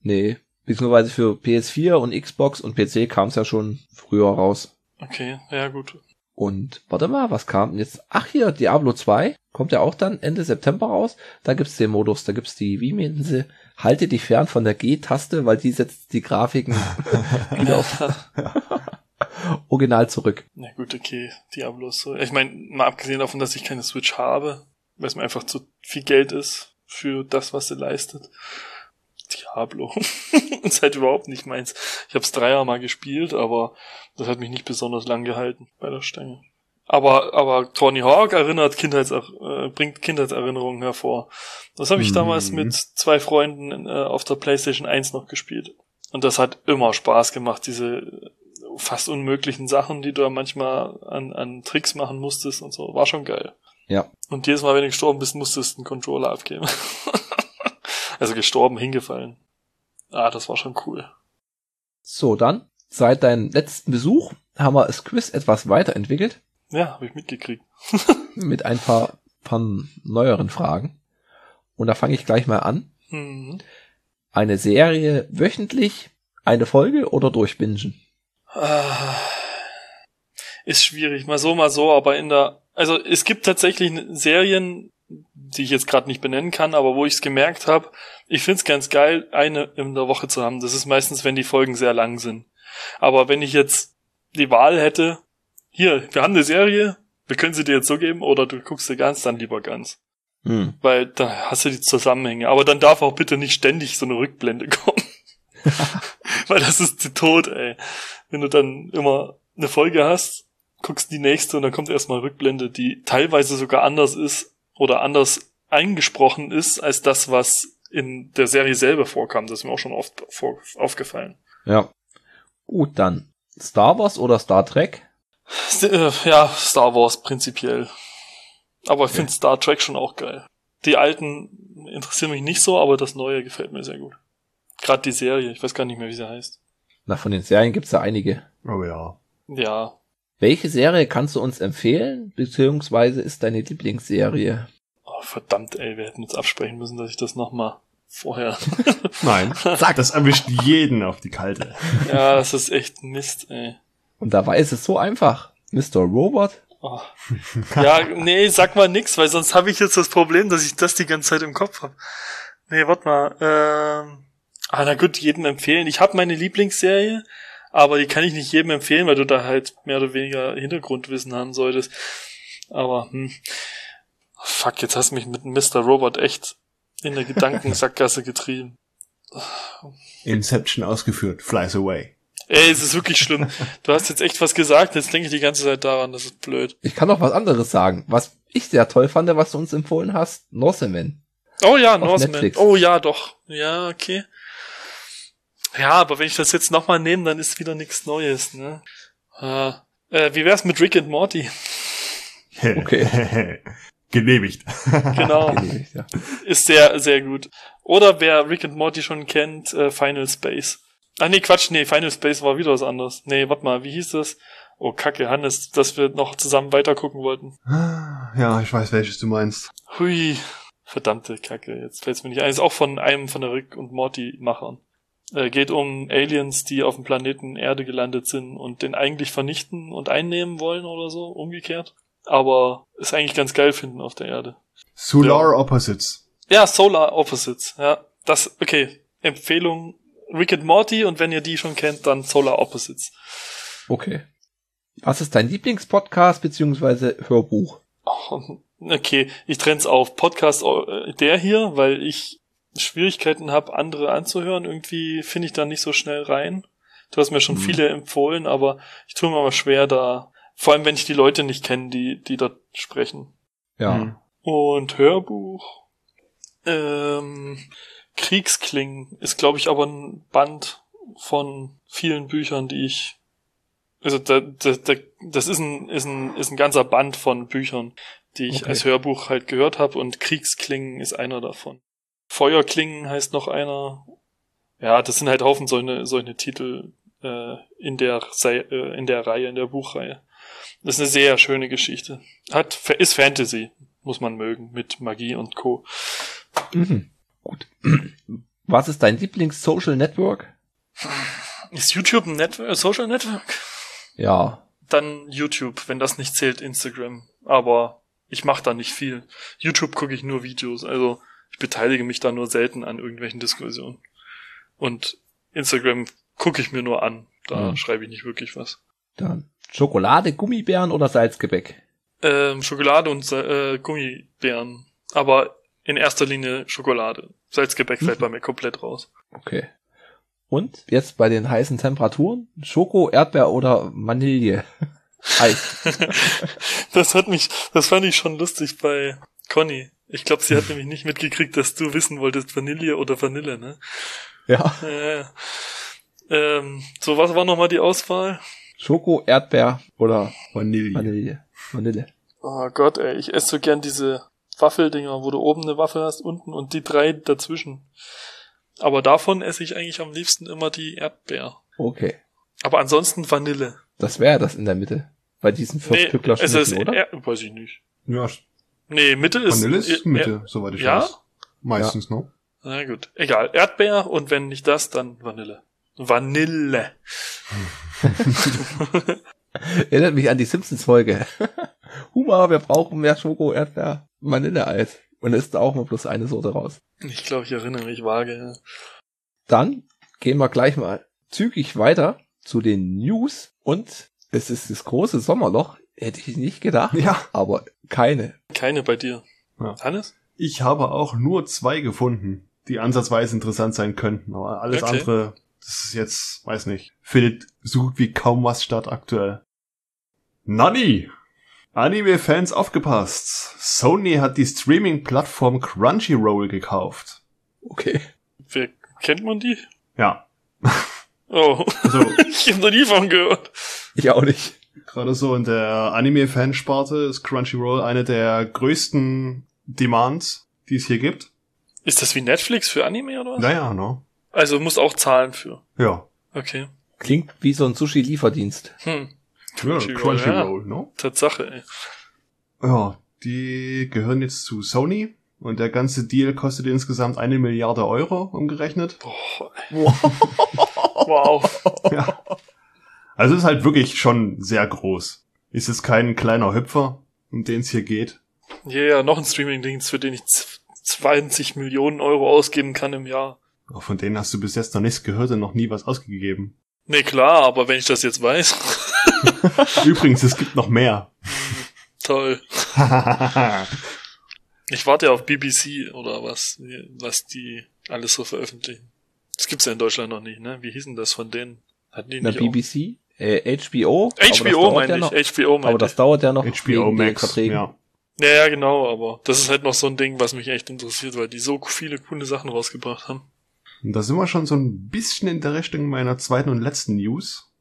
Nee, beziehungsweise für PS4 und Xbox und PC kam es ja schon früher raus. Okay, ja gut. Und warte mal, was kam denn jetzt? Ach hier, Diablo 2 kommt ja auch dann Ende September raus. Da gibt's den Modus, da gibt's die, wie meinten sie, halte dich fern von der G-Taste, weil die setzt die Grafiken (laughs) wieder auf (laughs) Original zurück. Na gut, okay, Diablo ist so. Ich meine, mal abgesehen davon, dass ich keine Switch habe, weil es mir einfach zu viel Geld ist für das, was sie leistet. Diablo. (laughs) ist halt überhaupt nicht meins. Ich habe es dreier mal gespielt, aber das hat mich nicht besonders lang gehalten bei der Stange. Aber, aber Tony Hawk erinnert Kindheits, äh, bringt Kindheitserinnerungen hervor. Das habe ich Mhm. damals mit zwei Freunden äh, auf der PlayStation 1 noch gespielt. Und das hat immer Spaß gemacht, diese fast unmöglichen Sachen, die du da manchmal an, an Tricks machen musstest und so. War schon geil. Ja. Und jedes Mal, wenn du gestorben bist, musstest du einen Controller abgeben. (laughs) also gestorben, hingefallen. Ah, das war schon cool. So, dann, seit deinem letzten Besuch haben wir das Quiz etwas weiterentwickelt Ja, habe ich mitgekriegt. (laughs) mit ein paar, paar neueren Fragen. Und da fange ich gleich mal an. Mhm. Eine Serie wöchentlich, eine Folge oder durchbingen? Ah, Ist schwierig, mal so, mal so, aber in der, also es gibt tatsächlich Serien, die ich jetzt gerade nicht benennen kann, aber wo ich es gemerkt habe, ich find's ganz geil, eine in der Woche zu haben. Das ist meistens, wenn die Folgen sehr lang sind. Aber wenn ich jetzt die Wahl hätte, hier, wir haben eine Serie, wir können sie dir jetzt so geben, oder du guckst sie ganz, dann lieber ganz. Hm. Weil da hast du die Zusammenhänge. Aber dann darf auch bitte nicht ständig so eine Rückblende (laughs) kommen. (laughs) Weil das ist zu tot, ey. Wenn du dann immer eine Folge hast, guckst die nächste und dann kommt erstmal Rückblende, die teilweise sogar anders ist oder anders eingesprochen ist als das, was in der Serie selber vorkam. Das ist mir auch schon oft vor, aufgefallen. Ja. Gut, dann Star Wars oder Star Trek? Äh, Ja, Star Wars prinzipiell. Aber ich finde Star Trek schon auch geil. Die alten interessieren mich nicht so, aber das neue gefällt mir sehr gut. Gerade die Serie, ich weiß gar nicht mehr, wie sie heißt. Na, von den Serien gibt's ja einige. Oh ja. Ja. Welche Serie kannst du uns empfehlen, beziehungsweise ist deine Lieblingsserie? Oh, verdammt, ey, wir hätten uns absprechen müssen, dass ich das nochmal vorher. (laughs) Nein. Sag, das erwischt jeden auf die Kalte. ja, das ist echt Mist, ey. Und dabei ist es so einfach. Mr. Robot? Oh. Ja, nee, sag mal nix, weil sonst habe ich jetzt das Problem, dass ich das die ganze Zeit im Kopf habe. Nee, warte mal. Ähm, ah, na gut, jedem empfehlen. Ich habe meine Lieblingsserie, aber die kann ich nicht jedem empfehlen, weil du da halt mehr oder weniger Hintergrundwissen haben solltest. Aber, hm. Fuck, jetzt hast du mich mit Mr. Robot echt in der Gedankensackgasse (laughs) getrieben. Inception ausgeführt. Flies away. Ey, es ist wirklich schlimm. Du hast jetzt echt was gesagt, jetzt denke ich die ganze Zeit daran, das ist blöd. Ich kann noch was anderes sagen. Was ich sehr toll fand, was du uns empfohlen hast, Norseman. Oh ja, Norseman. Oh ja, doch. Ja, okay. Ja, aber wenn ich das jetzt nochmal nehme, dann ist wieder nichts Neues, ne? Äh, äh, wie wär's mit Rick and Morty? (laughs) Okay. (laughs) Genehmigt. (laughs) Genau. Genehmigt, ja. Ist sehr, sehr gut. Oder wer Rick and Morty schon kennt, äh, Final Space. Ah nee, Quatsch, nee, Final Space war wieder was anderes. Nee, warte mal, wie hieß das? Oh, Kacke, Hannes, dass wir noch zusammen weitergucken wollten. (gasps) Ja, ich weiß, welches du meinst. Hui. Verdammte Kacke, jetzt fällt's mir nicht ein. Ist auch von einem von der Rick und Morty Machern. Äh, geht um Aliens, die auf dem Planeten Erde gelandet sind und den eigentlich vernichten und einnehmen wollen oder so, umgekehrt. Aber es eigentlich ganz geil finden auf der Erde. Solar Opposites. Ja, Solar Opposites, ja. Das, okay. Empfehlung Rick and Morty und wenn ihr die schon kennt, dann Solar Opposites. Okay. Was ist dein Lieblingspodcast beziehungsweise Hörbuch? Oh, (laughs) okay, ich trenn's auf. Podcast äh, der hier, weil ich Schwierigkeiten habe, andere anzuhören. Irgendwie finde ich da nicht so schnell rein. Du hast mir schon Mhm. viele empfohlen, aber ich tue mir aber schwer da. Vor allem, wenn ich die Leute nicht kenne, die, die dort sprechen. Ja. Hm. Und Hörbuch. Ähm, Kriegsklingen ist, glaube ich, aber ein Band von vielen Büchern, die ich. Also da, da, da, das ist ein, ist, ein, ist ein ganzer Band von Büchern, die ich Okay. als Hörbuch halt gehört habe und Kriegsklingen ist einer davon. Feuerklingen heißt noch einer. Ja, das sind halt Haufen solche, solche Titel äh, in, der, Sei- äh, in der Reihe, in der Buchreihe. Das ist eine sehr schöne Geschichte. Hat, ist Fantasy, muss man mögen, mit Magie und Co. Mhm. Gut. Was ist dein Lieblings-Social Network? Ist YouTube ein Network, Social Network? Ja. Dann YouTube, wenn das nicht zählt, Instagram. Aber ich mache da nicht viel. YouTube gucke ich nur Videos, also ich beteilige mich da nur selten an irgendwelchen Diskussionen. Und Instagram gucke ich mir nur an. Da Mhm. schreibe ich nicht wirklich was. Dann Schokolade, Gummibären oder Salzgebäck? Ähm, Schokolade und äh, Gummibären. Aber in erster Linie Schokolade. Salzgebäck fällt bei mir komplett raus. Okay. Und jetzt bei den heißen Temperaturen? Schoko, Erdbeer oder Vanille? (laughs) Eis. (laughs) das hat mich, das fand ich schon lustig bei Conny. Ich glaube, sie hat nämlich nicht mitgekriegt, dass du wissen wolltest, Vanille oder Vanille, ne? Ja. Äh, ähm, so, was war nochmal die Auswahl? Schoko, Erdbeer oder Vanille. Vanille. Vanille. Oh Gott, ey, ich esse so gern diese Waffeldinger, wo du oben eine Waffel hast, unten und die drei dazwischen. Aber davon esse ich eigentlich am liebsten immer die Erdbeer. Okay. Aber ansonsten Vanille. Das wäre das in der Mitte. Bei diesen Nee, es ist, Schnitten, oder? Er, weiß ich nicht. Ja, Nee, Mitte ist. Vanille ist äh, Mitte, soweit ich ja? weiß. Meistens, ne? Na gut, egal. Erdbeer und wenn nicht das, dann Vanille. Vanille. (laughs) Erinnert mich an die Simpsons-Folge. (laughs) Huma, wir brauchen mehr Schoko, Erdbeer, Vanilleeis. Und ist da auch mal bloß eine Sorte raus. Ich glaube, ich erinnere mich vage. ja. Dann gehen wir gleich mal zügig weiter zu den News. Und es ist das große Sommerloch. Hätte ich nicht gedacht. Ja. Aber keine. Keine bei dir. Ja. Hannes? Ich habe auch nur zwei gefunden, die ansatzweise interessant sein könnten. Aber alles Okay. andere, das ist jetzt, weiß nicht, findet so gut wie kaum was statt aktuell. Nani! Anime-Fans aufgepasst. Sony hat die Streaming-Plattform Crunchyroll gekauft. Okay. Wer, kennt man die? Ja. Oh, Also, (laughs) ich habe noch nie von gehört. Ich auch nicht. Gerade so in der Anime-Fansparte ist Crunchyroll eine der größten Demands, die es hier gibt. Ist das wie Netflix für Anime oder was? Naja, ne? Also muss auch zahlen für. Ja. Okay. Klingt wie so ein Sushi-Lieferdienst. Hm. Crunchyroll, Crunchyroll, Crunchyroll ne? Tatsache, ey. Ja, die gehören jetzt zu Sony und der ganze Deal kostet insgesamt eine Milliarde Euro umgerechnet. Boah, ey. wow. Ja. Also ist halt wirklich schon sehr groß. Ist es kein kleiner Hüpfer, um den es hier geht. Ja, yeah, noch ein Streaming-Dienst, für den ich 20 Millionen Euro ausgeben kann im Jahr. Auch von denen hast du bis jetzt noch nichts gehört und noch nie was ausgegeben. Nee, klar, aber wenn ich das jetzt weiß. (laughs) Übrigens, es gibt noch mehr. (laughs) Toll. (laughs) Ich warte ja auf BBC oder was, was die alles so veröffentlichen. Das gibt's ja in Deutschland noch nicht, ne? Wie hießen das von denen? Hatten die Na, nicht BBC? Äh, HBO? HBO aber das dauert meine ja ich, noch, HBO meine Aber das dauert ja noch HBO Max. Ja, ja, genau, aber das ist halt noch so ein Ding, was mich echt interessiert, weil die so viele coole Sachen rausgebracht haben. Und da sind wir schon so ein bisschen in der Richtung meiner zweiten und letzten News.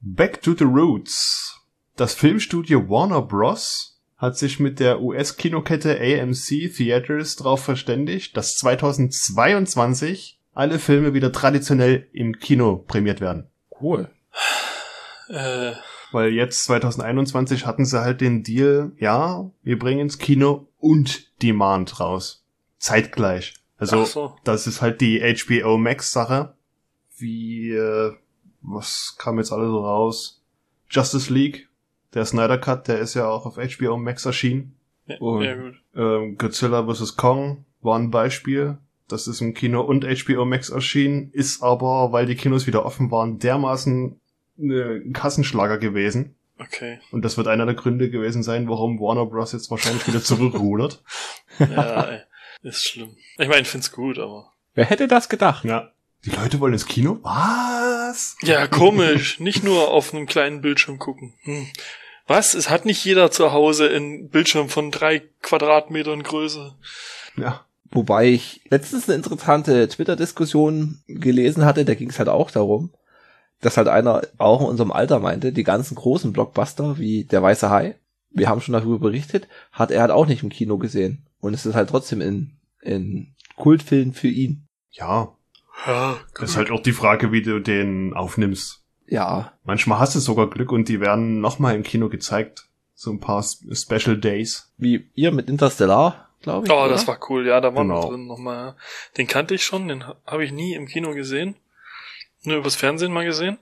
Back to the Roots. Das Filmstudio Warner Bros. hat sich mit der US-Kinokette AMC Theaters darauf verständigt, dass 2022 alle Filme wieder traditionell im Kino prämiert werden. Cool. Äh, Weil jetzt 2021 hatten sie halt den Deal, ja, wir bringen ins Kino und Demand raus. Zeitgleich. Also so. das ist halt die HBO Max Sache. Wie, äh, was kam jetzt alle so raus? Justice League, der Snyder Cut, der ist ja auch auf HBO Max erschienen. ja, Und-. Ähm, Godzilla vs. Kong war ein Beispiel. Das ist im Kino und HBO Max erschienen, ist aber, weil die Kinos wieder offen waren, dermaßen ein Kassenschlager gewesen. Okay. Und das wird einer der Gründe gewesen sein, warum Warner Bros. jetzt wahrscheinlich wieder zurückrudert. (laughs) Ja, ey, ist schlimm. Ich meine, ich find's gut, aber. Wer hätte das gedacht? Ja. Die Leute wollen ins Kino? Was? Ja, komisch. Nicht nur auf einem kleinen Bildschirm gucken. Hm. Was? Es hat nicht jeder zu Hause einen Bildschirm von drei Quadratmetern Größe. Ja. Wobei ich letztens eine interessante Twitter-Diskussion gelesen hatte, da ging es halt auch darum, dass halt einer auch in unserem Alter meinte, die ganzen großen Blockbuster wie Der Weiße Hai, wir haben schon darüber berichtet, hat er halt auch nicht im Kino gesehen. Und es ist halt trotzdem in, in Kultfilm für ihn. Ja. Ja, Das ist halt auch die Frage, wie du den aufnimmst. Ja, Manchmal hast du sogar Glück und die werden nochmal im Kino gezeigt. So ein paar Special Days. wie ihr mit Interstellar, glaube ich. Oh, oder? das war cool, ja, da waren wir Genau. drin nochmal. Den kannte ich schon, den ha- habe ich nie im Kino gesehen. Nur übers Fernsehen mal gesehen.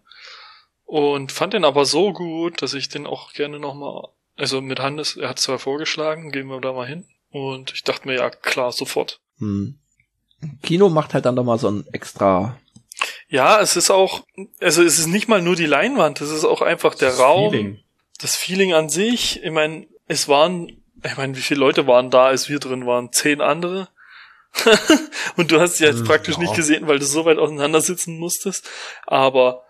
Und fand den aber so gut, dass ich den auch gerne nochmal, also mit Hannes, er hat zwar vorgeschlagen, gehen wir da mal hin. Und ich dachte mir, ja klar, sofort. Hm. Kino macht halt dann nochmal so ein extra, Ja, es ist auch, also es ist nicht mal nur die Leinwand, es ist auch einfach der Das Raum, Feeling. das Feeling an sich. Ich meine, es waren, ich meine, wie viele Leute waren da, als wir drin waren? Zehn andere? (laughs) Und du hast sie jetzt Hm, praktisch ja. nicht gesehen, weil du so weit auseinander sitzen musstest. Aber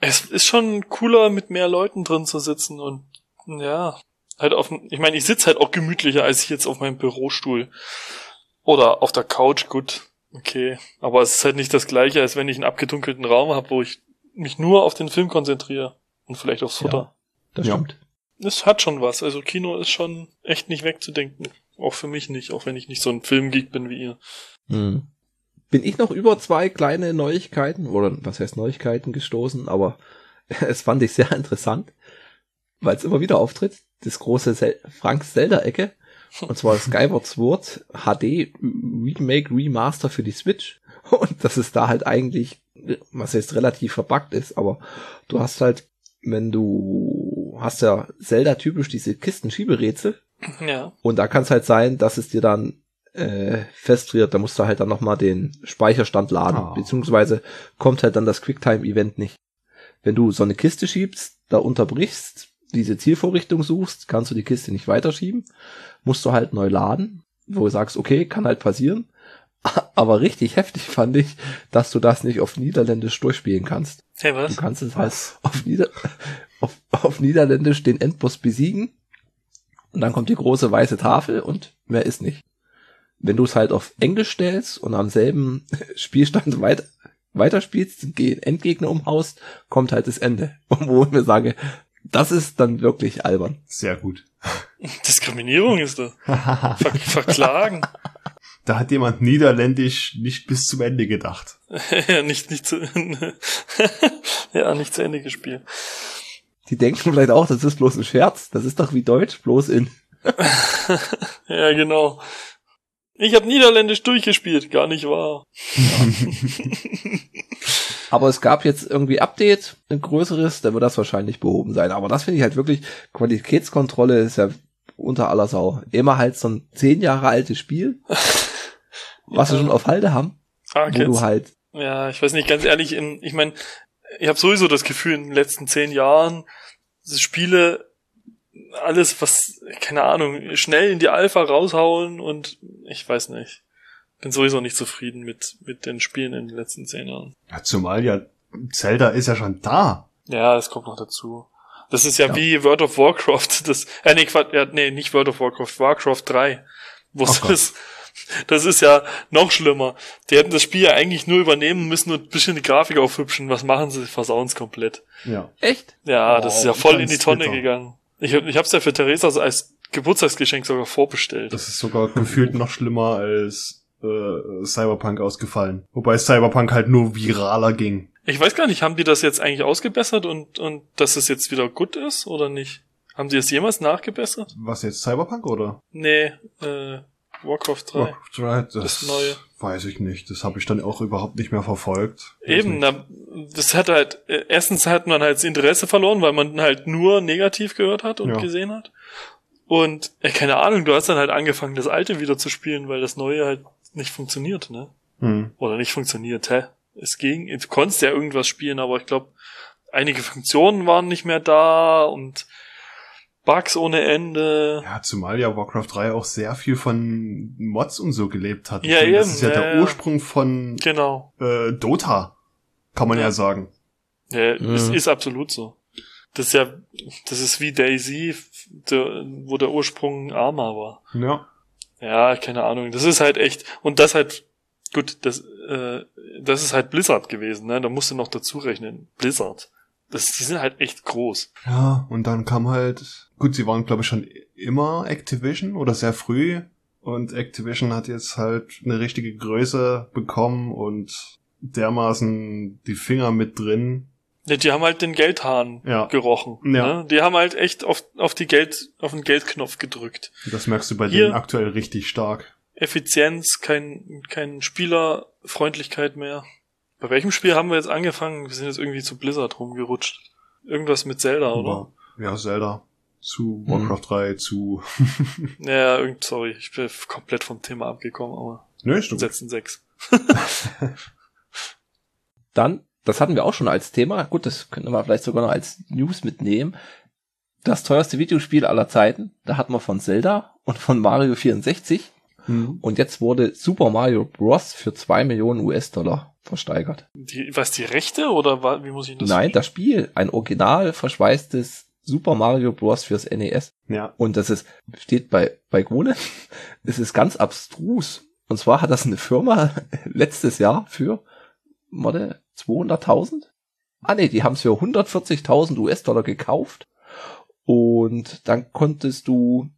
es ist schon cooler, mit mehr Leuten drin zu sitzen und ja, halt auf, dem- ich meine, ich sitze halt auch gemütlicher als ich jetzt auf meinem Bürostuhl. Oder auf der Couch, gut, okay. Aber es ist halt nicht das gleiche, als wenn ich einen abgedunkelten Raum habe, wo ich mich nur auf den Film konzentriere. Und vielleicht aufs Futter. ja, das Ja. stimmt. Es hat schon was. Also Kino ist schon echt nicht wegzudenken. Auch für mich nicht, auch wenn ich nicht so ein Filmgeek bin wie ihr. Hm. Bin ich noch über zwei kleine Neuigkeiten, oder was heißt Neuigkeiten gestoßen, aber (laughs) es fand ich sehr interessant, weil es immer wieder auftritt, das große Sel Franks Zelda-Ecke, und zwar Skyward Sword HD Remake Remaster für die Switch. (laughs) Und dass es da halt eigentlich, was jetzt relativ verbuggt ist, aber du hast halt, wenn du hast ja Zelda typisch diese Kisten-Schieberätsel, Ja. und da kann es halt sein, dass es dir dann äh, festfriert. Da musst du halt dann nochmal den Speicherstand laden. Ah. Beziehungsweise kommt halt dann das Quicktime-Event nicht. Wenn du so eine Kiste schiebst, da unterbrichst, diese Zielvorrichtung suchst, kannst du die Kiste nicht weiterschieben. Musst du halt neu laden, wo du sagst, okay, kann halt passieren. (laughs) Aber richtig heftig fand ich, dass du das nicht auf Niederländisch durchspielen kannst. Hey, Du was? kannst es halt auf, Nieder (laughs) auf, auf Niederländisch den Endboss besiegen. Und dann kommt die große weiße Tafel und mehr ist nicht. Wenn du es halt auf Englisch stellst und am selben (laughs) Spielstand weiter, weiterspielst, den Endgegner umhaust, kommt halt das Ende. (laughs) Wo ich mir sage, Das ist dann wirklich albern. Sehr gut. (laughs) Diskriminierung ist das. Ver verklagen. Da hat jemand niederländisch nicht bis zum Ende gedacht. ja, nicht, nicht zu, ja, nicht zu Ende gespielt. Die denken vielleicht auch, das ist bloß ein Scherz. Das ist doch wie Deutsch, bloß in. (laughs) ja, genau. Ich habe Niederländisch durchgespielt, gar nicht wahr. (laughs) Aber es gab jetzt irgendwie Update, ein größeres, dann wird das wahrscheinlich behoben sein. Aber das finde ich halt wirklich, Qualitätskontrolle ist ja unter aller Sau. Immer halt so ein zehn Jahre altes Spiel, (laughs) was ja. wir schon auf Halde haben, ah, wo du halt. Ja, ich weiß nicht, ganz ehrlich, in, ich meine, ich habe sowieso das Gefühl, in den letzten zehn Jahren, Spiele alles, was, keine Ahnung, schnell in die Alpha raushauen und ich weiß nicht. Bin sowieso nicht zufrieden mit, mit den Spielen in den letzten zehn Jahren. Ja, zumal ja Zelda ist ja schon da. Ja, es kommt noch dazu. Das ist ja, ja, wie World of Warcraft. (laughs) Das, äh, nee, Quatsch, ja, nee, nicht World of Warcraft, Warcraft 3. Wo oh das, das ist ja noch schlimmer. Die hätten das Spiel ja eigentlich nur übernehmen müssen und ein bisschen die Grafik aufhübschen. Was machen sie? Versauen es komplett. Ja. Echt? Ja, oh, das ist ja voll in die Tonne bitter. gegangen. Ich, ich hab's ja für Theresa als Geburtstagsgeschenk sogar vorbestellt. Das ist sogar gefühlt noch schlimmer als äh, Cyberpunk ausgefallen. Wobei Cyberpunk halt nur viraler ging. Ich weiß gar nicht, haben die das jetzt eigentlich ausgebessert und, und dass es jetzt wieder gut ist oder nicht? Haben die es jemals nachgebessert? Was jetzt, Cyberpunk oder? Nee, äh, Warcraft 3. Warcraft 3, das, das neue. weiß ich nicht. Das habe ich dann auch überhaupt nicht mehr verfolgt. Eben, na, das hat halt, äh, erstens hat man halt das Interesse verloren, weil man halt nur negativ gehört hat und ja. gesehen hat. Und, äh, keine Ahnung, du hast dann halt angefangen, das alte wieder zu spielen, weil das neue halt nicht funktioniert, ne? Hm. Oder nicht funktioniert, hä? Es ging, du konntest ja irgendwas spielen, aber ich glaube, einige Funktionen waren nicht mehr da und Bugs ohne Ende. Ja, zumal ja Warcraft 3 auch sehr viel von Mods und so gelebt hat. Ja, meine, eben, das ist ja, ja der Ursprung von genau. äh, Dota, kann man ja, ja sagen. Ja, mhm. es ist absolut so. Das ist ja, das ist wie Daisy, der, wo der Ursprung Arma war. Ja. Ja, keine Ahnung. Das ist halt echt, und das halt, gut, das, äh, das ist halt Blizzard gewesen, ne? Da musst du noch dazu rechnen. Blizzard. Das, die sind halt echt groß. Ja, und dann kam halt, gut, sie waren glaube ich schon immer Activision oder sehr früh und Activision hat jetzt halt eine richtige Größe bekommen und dermaßen die Finger mit drin. Ja, die haben halt den Geldhahn ja. gerochen. Ja. Ne? Die haben halt echt auf, auf die Geld, auf den Geldknopf gedrückt. Das merkst du bei Hier denen aktuell richtig stark. Effizienz, kein, kein Spielerfreundlichkeit mehr. Bei welchem Spiel haben wir jetzt angefangen? Wir sind jetzt irgendwie zu Blizzard rumgerutscht. Irgendwas mit Zelda, oder? Ja, Zelda. Zu Warcraft mhm. 3, zu. (laughs) ja, irgend, sorry, ich bin komplett vom Thema abgekommen, aber. Nö, nee, stimmt. Setzen 6. (laughs) Dann, das hatten wir auch schon als Thema. Gut, das könnten wir vielleicht sogar noch als News mitnehmen. Das teuerste Videospiel aller Zeiten. Da hatten wir von Zelda und von Mario 64. Mhm. Und jetzt wurde Super Mario Bros. für zwei Millionen US-Dollar versteigert. Die, was, die Rechte oder wie muss ich das Nein, das Spiel. Ein original verschweißtes Super Mario Bros. fürs NES. Ja. Und das ist, steht bei, bei Gune, (laughs) es ist ganz abstrus. Und zwar hat das eine Firma (laughs) letztes Jahr für, warte, 200.000? Ah nee, die haben es für 140.000 US-Dollar gekauft. Und dann konntest du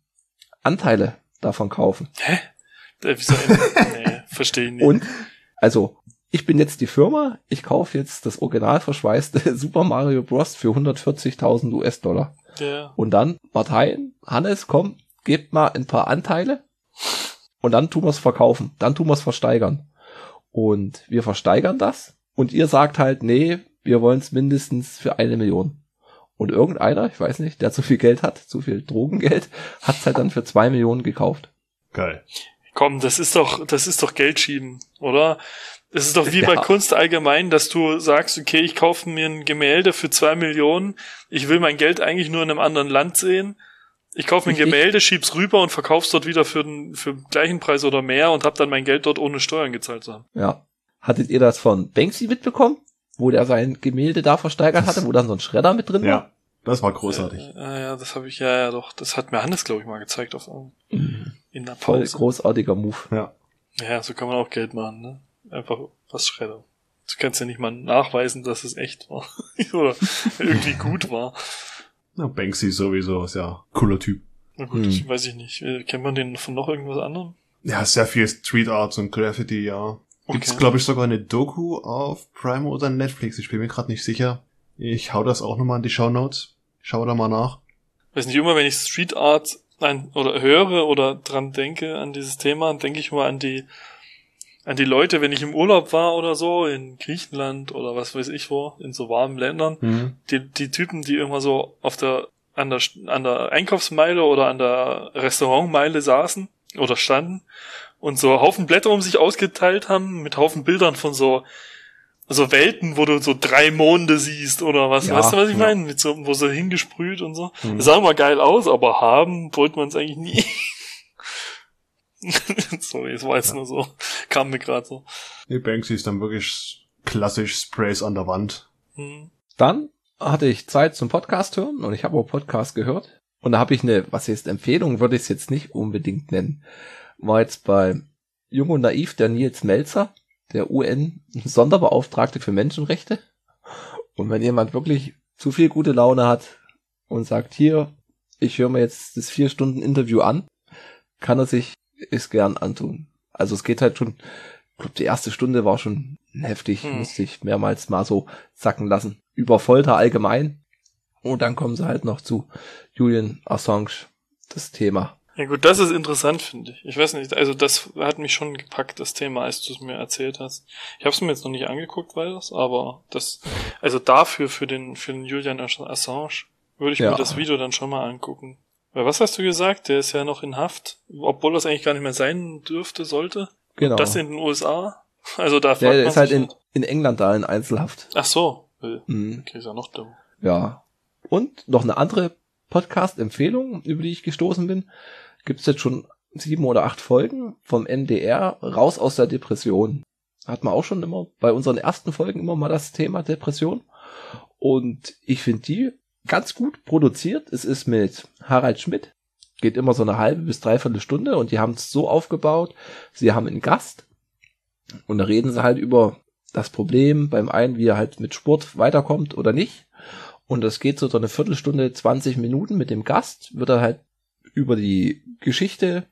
Anteile davon kaufen. Hä? Äh, wieso? nee, (laughs) verstehe ich nicht. Und, also, ich bin jetzt die Firma, ich kaufe jetzt das original verschweißte (laughs) Super Mario Bros. für 140.000 US-Dollar. Ja. Und dann, Martein, Hannes, komm, gebt mal ein paar Anteile und dann tun wir es verkaufen, dann tun wir es versteigern. Und wir versteigern das und ihr sagt halt, nee, wir wollen es mindestens für eine Million. Und irgendeiner, ich weiß nicht, der zu viel Geld hat, zu viel Drogengeld, (laughs) hat es halt dann für zwei Millionen gekauft. Geil. Komm, das ist doch, das ist doch Geld schieben, oder? Es ist doch wie ja. bei Kunst allgemein, dass du sagst, okay, ich kaufe mir ein Gemälde für zwei Millionen, ich will mein Geld eigentlich nur in einem anderen Land sehen. Ich kaufe mir ein Gemälde, schieb's rüber und verkauf's dort wieder für den, für den gleichen Preis oder mehr und hab dann mein Geld dort ohne Steuern gezahlt zu haben. Ja. Hattet ihr das von Banksy mitbekommen? Wo der sein Gemälde da versteigert hatte, wo dann so ein Schredder mit drin war? Ja, das war großartig. Ja, ja, das habe ich ja, ja doch. Das hat mir Hannes, glaube ich, mal gezeigt auf mhm. in der Pause. Voll großartiger Move. Ja. Ja, so kann man auch Geld machen, ne? Einfach was schredder. Du kannst ja nicht mal nachweisen, dass es echt war. (laughs) Oder irgendwie gut war. Na, Banksy sowieso, ist ja cooler Typ. Na gut, Hm. weiß ich nicht. Äh, Kennt man den von noch irgendwas anderem? Ja, sehr viel Street Arts und Graffiti, ja. Gibt's, Okay. glaube ich, sogar eine Doku auf Prime oder Netflix. Ich bin mir gerade nicht sicher. Ich hau das auch nochmal in die Show Notes. Schau da mal nach. weiß nicht, immer wenn ich Street Art ein, oder höre oder dran denke an dieses Thema, denke ich mal an die an die Leute, wenn ich im Urlaub war oder so, in Griechenland oder was weiß ich wo, in so warmen Ländern, Mhm. die, die Typen, die immer so auf der an der an der Einkaufsmeile oder an der Restaurantmeile saßen oder standen und so Haufen Blätter um sich ausgeteilt haben mit Haufen Bildern von so so Welten, wo du so drei Monde siehst oder was, Ja, weißt du, was ich ja. meine? Mit so, wo so hingesprüht und so. Mhm. Das sah immer geil aus, aber haben wollte man es eigentlich nie. (laughs) (laughs) Sorry, es war jetzt nur so, kam mir gerade so. Nee, Banksy ist dann wirklich klassisch Sprays an der Wand. Hm. Dann hatte ich Zeit zum Podcast hören und ich habe auch Podcast gehört. Und da habe ich eine, was heißt Empfehlung, würde ich es jetzt nicht unbedingt nennen. War jetzt bei Jung und Naiv der Nils Melzer, der UN-Sonderbeauftragte für Menschenrechte. Und wenn jemand wirklich zu viel gute Laune hat und sagt, hier, ich höre mir jetzt das vier Stunden Interview an, kann er sich es gern antun. Also es geht halt schon, ich glaube, die erste Stunde war schon heftig, Hm. musste ich mehrmals mal so sacken lassen. Über Folter allgemein. Und dann kommen sie halt noch zu Julian Assange, das Thema. Ja gut, das ist interessant, finde ich. Ich weiß nicht, also das hat mich schon gepackt, das Thema, als du es mir erzählt hast. Ich habe es mir jetzt noch nicht angeguckt, weil das, aber das, also dafür, für den, für den Julian Assange, würde ich Ja. mir das Video dann schon mal angucken. Weil was hast du gesagt? Der ist ja noch in Haft, obwohl das eigentlich gar nicht mehr sein dürfte, sollte. Genau. Das in den USA? Also da fragt der man ist halt in, in England da in Einzelhaft. Ach so. Äh, Mhm. Okay, ist ja noch dumm. Ja. Und noch eine andere Podcast-Empfehlung, über die ich gestoßen bin. Gibt's jetzt schon sieben oder acht Folgen vom NDR raus aus der Depression. Hat man auch schon immer bei unseren ersten Folgen immer mal das Thema Depression. Und ich finde die ganz gut produziert. Es ist mit Harald Schmidt. Geht immer so eine halbe bis dreiviertel Stunde und die haben es so aufgebaut. Sie haben einen Gast und da reden sie halt über das Problem beim einen, wie er halt mit Sport weiterkommt oder nicht. Und das geht so eine Viertelstunde, 20 Minuten mit dem Gast, wird er halt über die Geschichte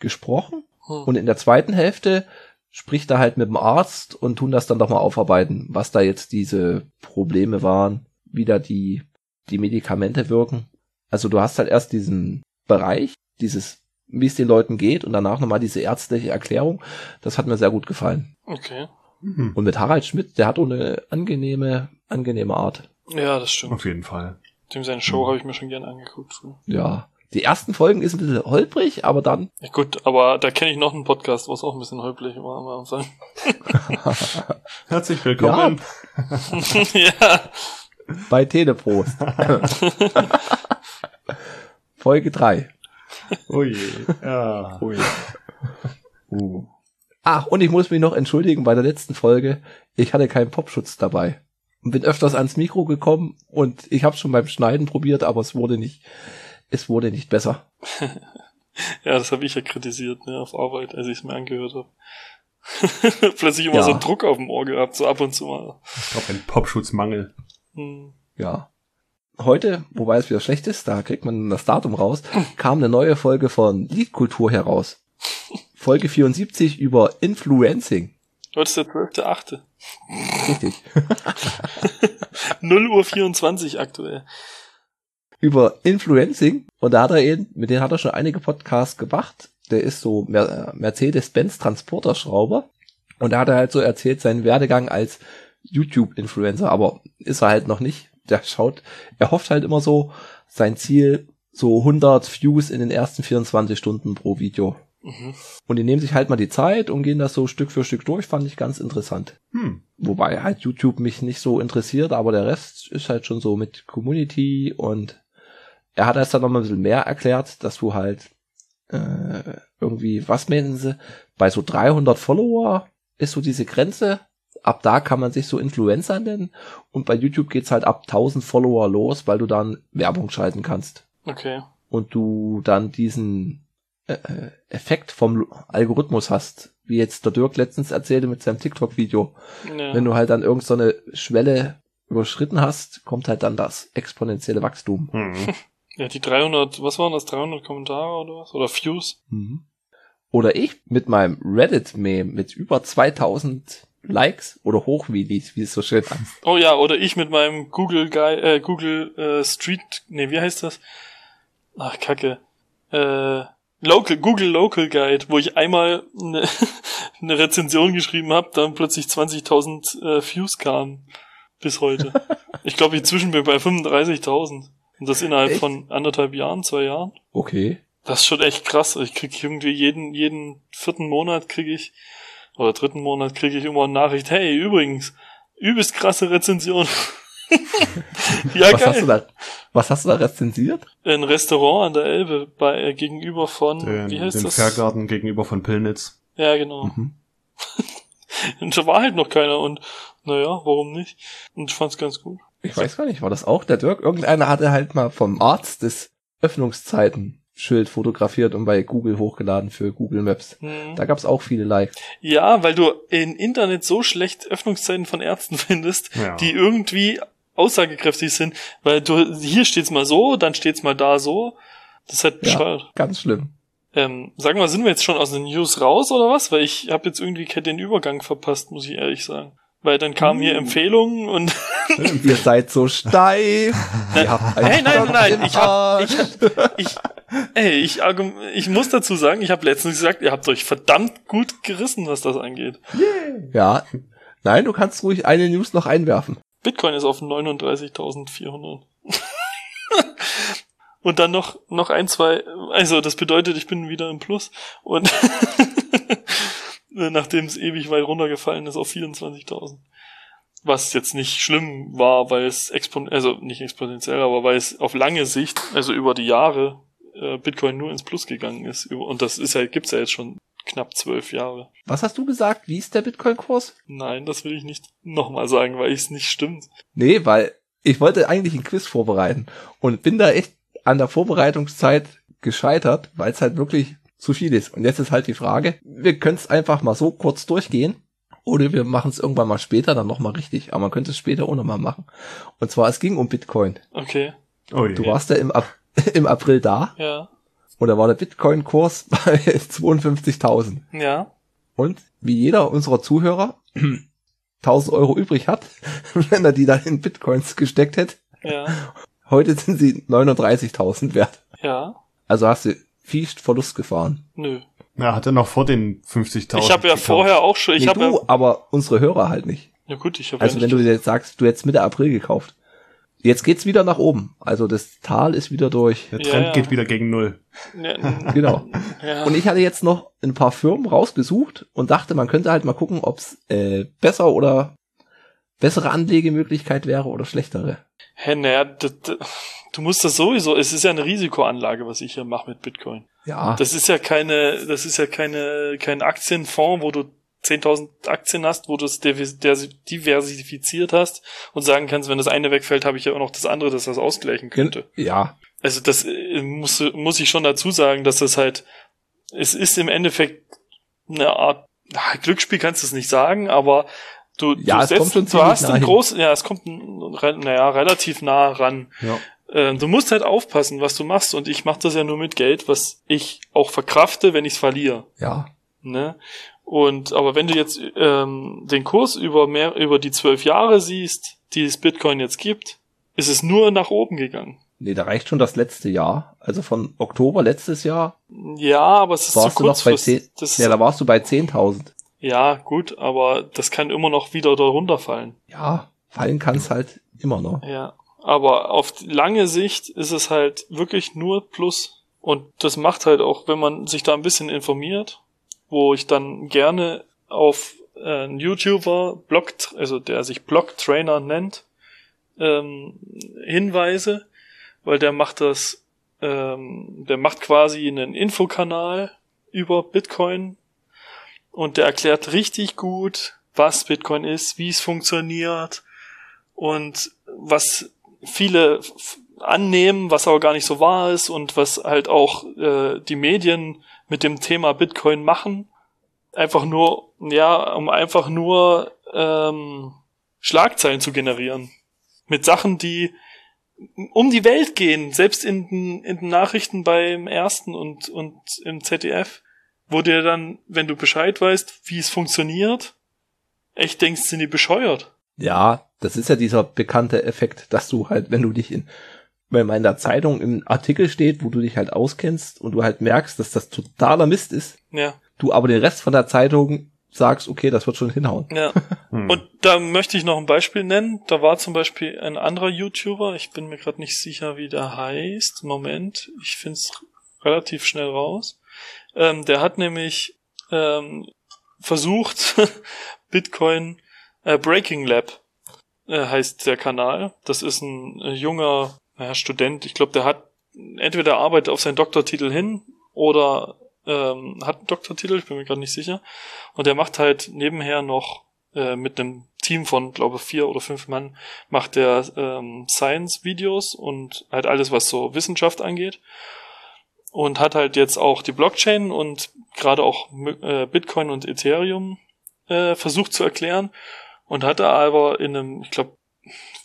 gesprochen. Hm. Und in der zweiten Hälfte spricht er halt mit dem Arzt und tun das dann doch mal aufarbeiten, was da jetzt diese Probleme waren, wie da die, die Medikamente wirken. Also du hast halt erst diesen Bereich, dieses, wie es den Leuten geht und danach nochmal diese ärztliche Erklärung. Das hat mir sehr gut gefallen. Okay. Mhm. Und mit Harald Schmidt, der hat auch eine angenehme, angenehme Art. Ja, das stimmt. Auf jeden Fall. Dem seine Show habe ich mir schon gern angeguckt. früher. Ja. Die ersten Folgen ist ein bisschen holprig, aber dann, Ja gut, aber da kenne ich noch einen Podcast, was auch ein bisschen holprig war, man sagen. (laughs) Herzlich willkommen. ja. (laughs) (laughs) bei Teleprost. (laughs) Folge 3. Oh je. Ja. Oh ja. Uh. Ach, und ich muss mich noch entschuldigen bei der letzten Folge. Ich hatte keinen Popschutz dabei. Und bin öfters ans Mikro gekommen und ich habe schon beim Schneiden probiert, aber es wurde nicht, es wurde nicht besser. (laughs) Ja, das habe ich ja kritisiert, ne, auf Arbeit, als ich es mir angehört habe. (laughs) Plötzlich immer Ja. so einen Druck auf dem Ohr gehabt, so ab und zu mal. Ich glaube, ein Popschutzmangel. Hm. Ja. Heute, wobei es wieder schlecht ist, da kriegt man das Datum raus, kam eine neue Folge von Liedkultur heraus. Folge 74 über Influencing. Heute ist der 12.8. Richtig. (laughs) 0 Uhr 24 aktuell. über Influencing und da hat er eben, mit denen hat er schon einige Podcasts gemacht. Der ist so Mer- Mercedes-Benz Transporterschrauber und da hat er halt so erzählt seinen Werdegang als YouTube-Influencer, aber ist er halt noch nicht. Der schaut, er hofft halt immer so sein Ziel so 100 Views in den ersten 24 Stunden pro Video. Mhm. Und die nehmen sich halt mal die Zeit und gehen das so Stück für Stück durch, fand ich ganz interessant. Hm. Wobei halt YouTube mich nicht so interessiert, aber der Rest ist halt schon so mit Community und er hat es dann noch mal ein bisschen mehr erklärt, dass du halt äh, irgendwie, was meinen sie, bei so 300 Follower ist so diese Grenze. Ab da kann man sich so Influencer nennen und bei YouTube geht's halt ab 1000 Follower los, weil du dann Werbung schalten kannst Okay. und du dann diesen äh, äh, Effekt vom Algorithmus hast, wie jetzt der Dirk letztens erzählte mit seinem TikTok-Video Ja. wenn du halt dann irgend so eine Schwelle überschritten hast, kommt halt dann das exponentielle Wachstum. Hm. (laughs) Ja, die 300, was waren das, 300 Kommentare oder was? Oder Views? Mhm. Oder ich mit meinem Reddit-Meme mit über 2000 Likes oder hoch, wie, es so schön heißt. Oh ja, oder ich mit meinem Google Guy, äh, Google äh, Street, nee, wie heißt das? Ach, Kacke. Äh, Local, Google Local Guide, wo ich einmal eine, (laughs) eine Rezension geschrieben habe, dann plötzlich 20.000 äh, Views kamen bis heute. (laughs) ich glaube, inzwischen bin ich bei 35.000. Und das innerhalb Echt? von anderthalb Jahren, zwei Jahren. Okay. Das ist schon echt krass. Ich krieg irgendwie jeden, jeden vierten Monat kriege ich, oder dritten Monat kriege ich immer eine Nachricht, hey, übrigens, übelst krasse Rezension. (laughs) ja, was hast du geil. da, was hast du da rezensiert? Ein Restaurant an der Elbe bei, äh, gegenüber von, Den, wie heißt den das? Fährgarten gegenüber von Pillnitz. Ja, genau. Mhm. Und (laughs) da war halt noch keiner und, naja, warum nicht? Und ich fand's ganz gut. Ich weiß gar nicht, war das auch der Dirk? Irgendeiner hatte halt mal vom Arzt das Öffnungszeiten-Schild fotografiert und bei Google hochgeladen für Google Maps. Hm. Da gab's auch viele Likes. Ja, weil du im Internet so schlecht Öffnungszeiten von Ärzten (laughs) findest, Ja. die irgendwie aussagekräftig sind, weil du hier steht's mal so, dann steht's mal da so. Das ist halt bescheuert. Ja, ganz schlimm. Ähm, sag mal, sind wir jetzt schon aus den News raus oder was? Weil ich habe jetzt irgendwie den Übergang verpasst, muss ich ehrlich sagen. Weil dann kamen hier Empfehlungen und (laughs) Ihr seid so steif. Ihr habt einen Hey, nein, nein, im ich hab, ich, ich, ey, ich, ich muss dazu sagen, ich habe letztens gesagt, ihr habt euch verdammt gut gerissen, was das angeht. Ja. Nein, du kannst ruhig eine News noch einwerfen. Bitcoin ist auf 39.400. (laughs) Und dann noch, noch ein, zwei, also das bedeutet, ich bin wieder im Plus und (laughs) nachdem es ewig weit runtergefallen ist auf 24.000. Was jetzt nicht schlimm war, weil es expon also nicht exponentiell, aber weil es auf lange Sicht, also über die Jahre, Bitcoin nur ins Plus gegangen ist. Und das ist ja, gibt's ja jetzt schon knapp zwölf Jahre. Was hast du gesagt? Wie ist der Bitcoin-Kurs? Nein, das will ich nicht nochmal sagen, weil es nicht stimmt. Nee, weil ich wollte eigentlich ein Quiz vorbereiten und bin da echt an der Vorbereitungszeit gescheitert, weil es halt wirklich zu viel ist. Und jetzt ist halt die Frage, wir können es einfach mal so kurz durchgehen oder wir machen es irgendwann mal später dann nochmal richtig. Aber man könnte es später auch nochmal machen. Und zwar, es ging um Bitcoin. Okay, Oh je. Du warst ja im, Ap (laughs) im April da ja, und da war der Bitcoin-Kurs (laughs) bei 52.000. ja. Und wie jeder unserer Zuhörer (clears throat) 1000 Euro übrig hat, (laughs) wenn er die dann in Bitcoins gesteckt hätte, Ja, Heute sind sie 39.000 wert. ja, Also hast du viel Verlust gefahren. nö. Ja, hat er noch vor den 50.000 Ich habe ja gekauft. vorher auch schon, ich nee, habe du, ja, aber unsere Hörer halt nicht. ja gut, ich habe Also ja wenn du jetzt sagst, du hättest Mitte April gekauft. Jetzt geht's wieder nach oben. Also das Tal ist wieder durch. Der Ja, Trend ja. geht wieder gegen Null. ja, (laughs) Genau. ja, Und ich hatte jetzt noch ein paar Firmen rausgesucht und dachte, man könnte halt mal gucken, ob's äh, besser oder bessere Anlegemöglichkeit wäre oder schlechtere. Hä, naja, du musst das sowieso, es ist ja eine Risikoanlage, was ich hier mache mit Bitcoin. Ja, Das ist ja keine, das ist ja keine, kein Aktienfonds, wo du 10.000 Aktien hast, wo du es diversifiziert hast und sagen kannst, wenn das eine wegfällt, habe ich ja auch noch das andere, das das ausgleichen könnte. ja, Also das äh, muss, muss ich schon dazu sagen, dass das halt, es ist im Endeffekt eine Art, Glücksspiel kannst du es nicht sagen, aber du, Ja, du es kommt schon du hast nah einen hin. großen, ja, es kommt, ein- naja, relativ nah ran. Ja. Ähm, du musst halt aufpassen, was du machst und ich mache das ja nur mit Geld, was ich auch verkrafte, wenn ich es verliere. ja. Ne? Und aber wenn du jetzt ähm, den Kurs über mehr über die zwölf Jahre siehst, die es Bitcoin jetzt gibt, ist es nur nach oben gegangen. Nee, da reicht schon das letzte Jahr. Also von Oktober letztes Jahr Ja, aber es ist zu warst du noch bei kurzfristig. 10. Das ist, Ja, da warst du bei 10.000. ja, gut, aber das kann immer noch wieder darunter fallen. Ja, fallen kann's halt immer noch. Ja, aber auf lange Sicht ist es halt wirklich nur Plus. Und das macht halt auch, wenn man sich da ein bisschen informiert, wo ich dann gerne auf äh, einen YouTuber, Blog, also der sich Blog-Trainer nennt, ähm, hinweise, weil der macht das, ähm, der macht quasi einen Infokanal über Bitcoin und der erklärt richtig gut, was Bitcoin ist, wie es funktioniert und was viele annehmen, was aber gar nicht so wahr ist und was halt auch äh, die Medien mit dem Thema Bitcoin machen. Einfach nur, ja, um einfach nur ähm, Schlagzeilen zu generieren. Mit Sachen, die um die Welt gehen, selbst in den, in den Nachrichten beim ersten und, und im ZDF, wo dir dann, wenn du Bescheid weißt, wie es funktioniert, echt denkst, sind die bescheuert. Ja, das ist ja dieser bekannte Effekt, dass du halt, wenn du dich in, wenn man in der Zeitung im Artikel steht, wo du dich halt auskennst und du halt merkst, dass das totaler Mist ist, Ja. du aber den Rest von der Zeitung sagst, okay, das wird schon hinhauen. Ja. (laughs) Hm. Und da möchte ich noch ein Beispiel nennen. Da war zum Beispiel ein anderer YouTuber, ich bin mir gerade nicht sicher, wie der heißt. Moment, ich finde es relativ schnell raus. Ähm, der hat nämlich ähm, versucht, (laughs) Bitcoin äh, Breaking Lab äh, heißt der Kanal. Das ist ein äh, junger naja, Student. Ich glaube, der hat entweder arbeitet auf seinen Doktortitel hin oder ähm, hat einen Doktortitel, ich bin mir gerade nicht sicher. Und der macht halt nebenher noch äh, mit einem Team von, glaube vier oder fünf Mann, macht der ähm, Science-Videos und halt alles, was so Wissenschaft angeht. Und hat halt jetzt auch die Blockchain und gerade auch äh, Bitcoin und Ethereum äh, versucht zu erklären. Und hat da aber in einem, ich glaube,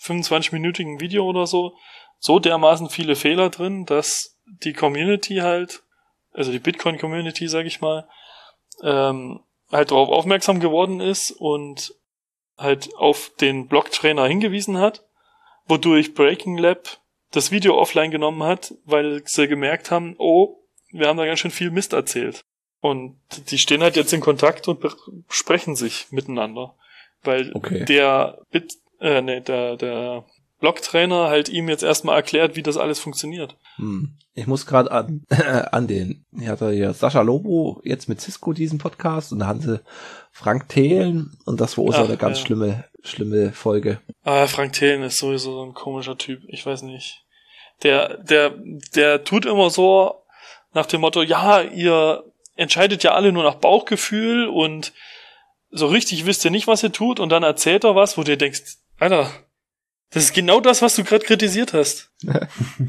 25-minütigen Video oder so, so dermaßen viele Fehler drin, dass die Community halt, also die Bitcoin-Community, sag ich mal, ähm, halt darauf aufmerksam geworden ist und halt auf den Blocktrainer hingewiesen hat, wodurch Breaking Lab das Video offline genommen hat, weil sie gemerkt haben, oh, wir haben da ganz schön viel Mist erzählt. Und die stehen halt jetzt in Kontakt und besprechen sich miteinander. Weil Okay. der Bit, äh, nee, der, der Blocktrainer halt ihm jetzt erstmal erklärt, wie das alles funktioniert. Hm. Ich muss gerade an, an den, hier hat er ja Sascha Lobo jetzt mit Cisco diesen Podcast und da haben sie Frank Thelen und das war auch so Ach, eine ganz ja. schlimme, schlimme Folge. Ah, Frank Thelen ist sowieso so ein komischer Typ. Ich weiß nicht. Der, der, der tut immer so nach dem Motto, ja, ihr entscheidet ja alle nur nach Bauchgefühl und so richtig wisst ihr nicht, was ihr tut und dann erzählt er was, wo du denkst, Alter, das ist genau das, was du gerade kritisiert hast. (laughs)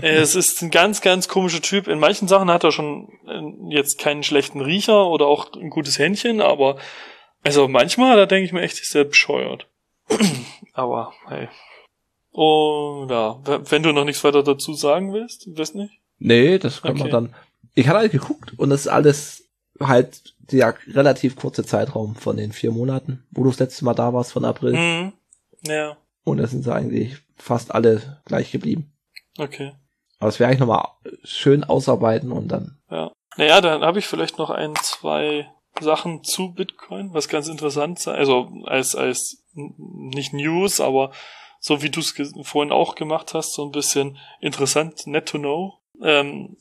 Äh, es ist ein ganz, ganz komischer Typ. In manchen Sachen hat er schon äh, jetzt keinen schlechten Riecher oder auch ein gutes Händchen, aber also manchmal, da denke ich mir echt, ist der bescheuert. (clears throat) aber hey. Und ja, wenn du noch nichts weiter dazu sagen willst, weißt nicht? Nee, das kann man Okay. dann. Ich hatte halt geguckt und das ist alles halt der relativ kurze Zeitraum von den vier Monaten, wo du das letzte Mal da warst, von April. Mhm. Ja, Und da sind sie eigentlich fast alle gleich geblieben. okay. Aber das wäre eigentlich nochmal schön ausarbeiten und dann. Ja. Naja, dann habe ich vielleicht noch ein, zwei Sachen zu Bitcoin, was ganz interessant sei. Also als, als nicht News, aber so wie du es ge- vorhin auch gemacht hast, so ein bisschen interessant, net to know. Ähm,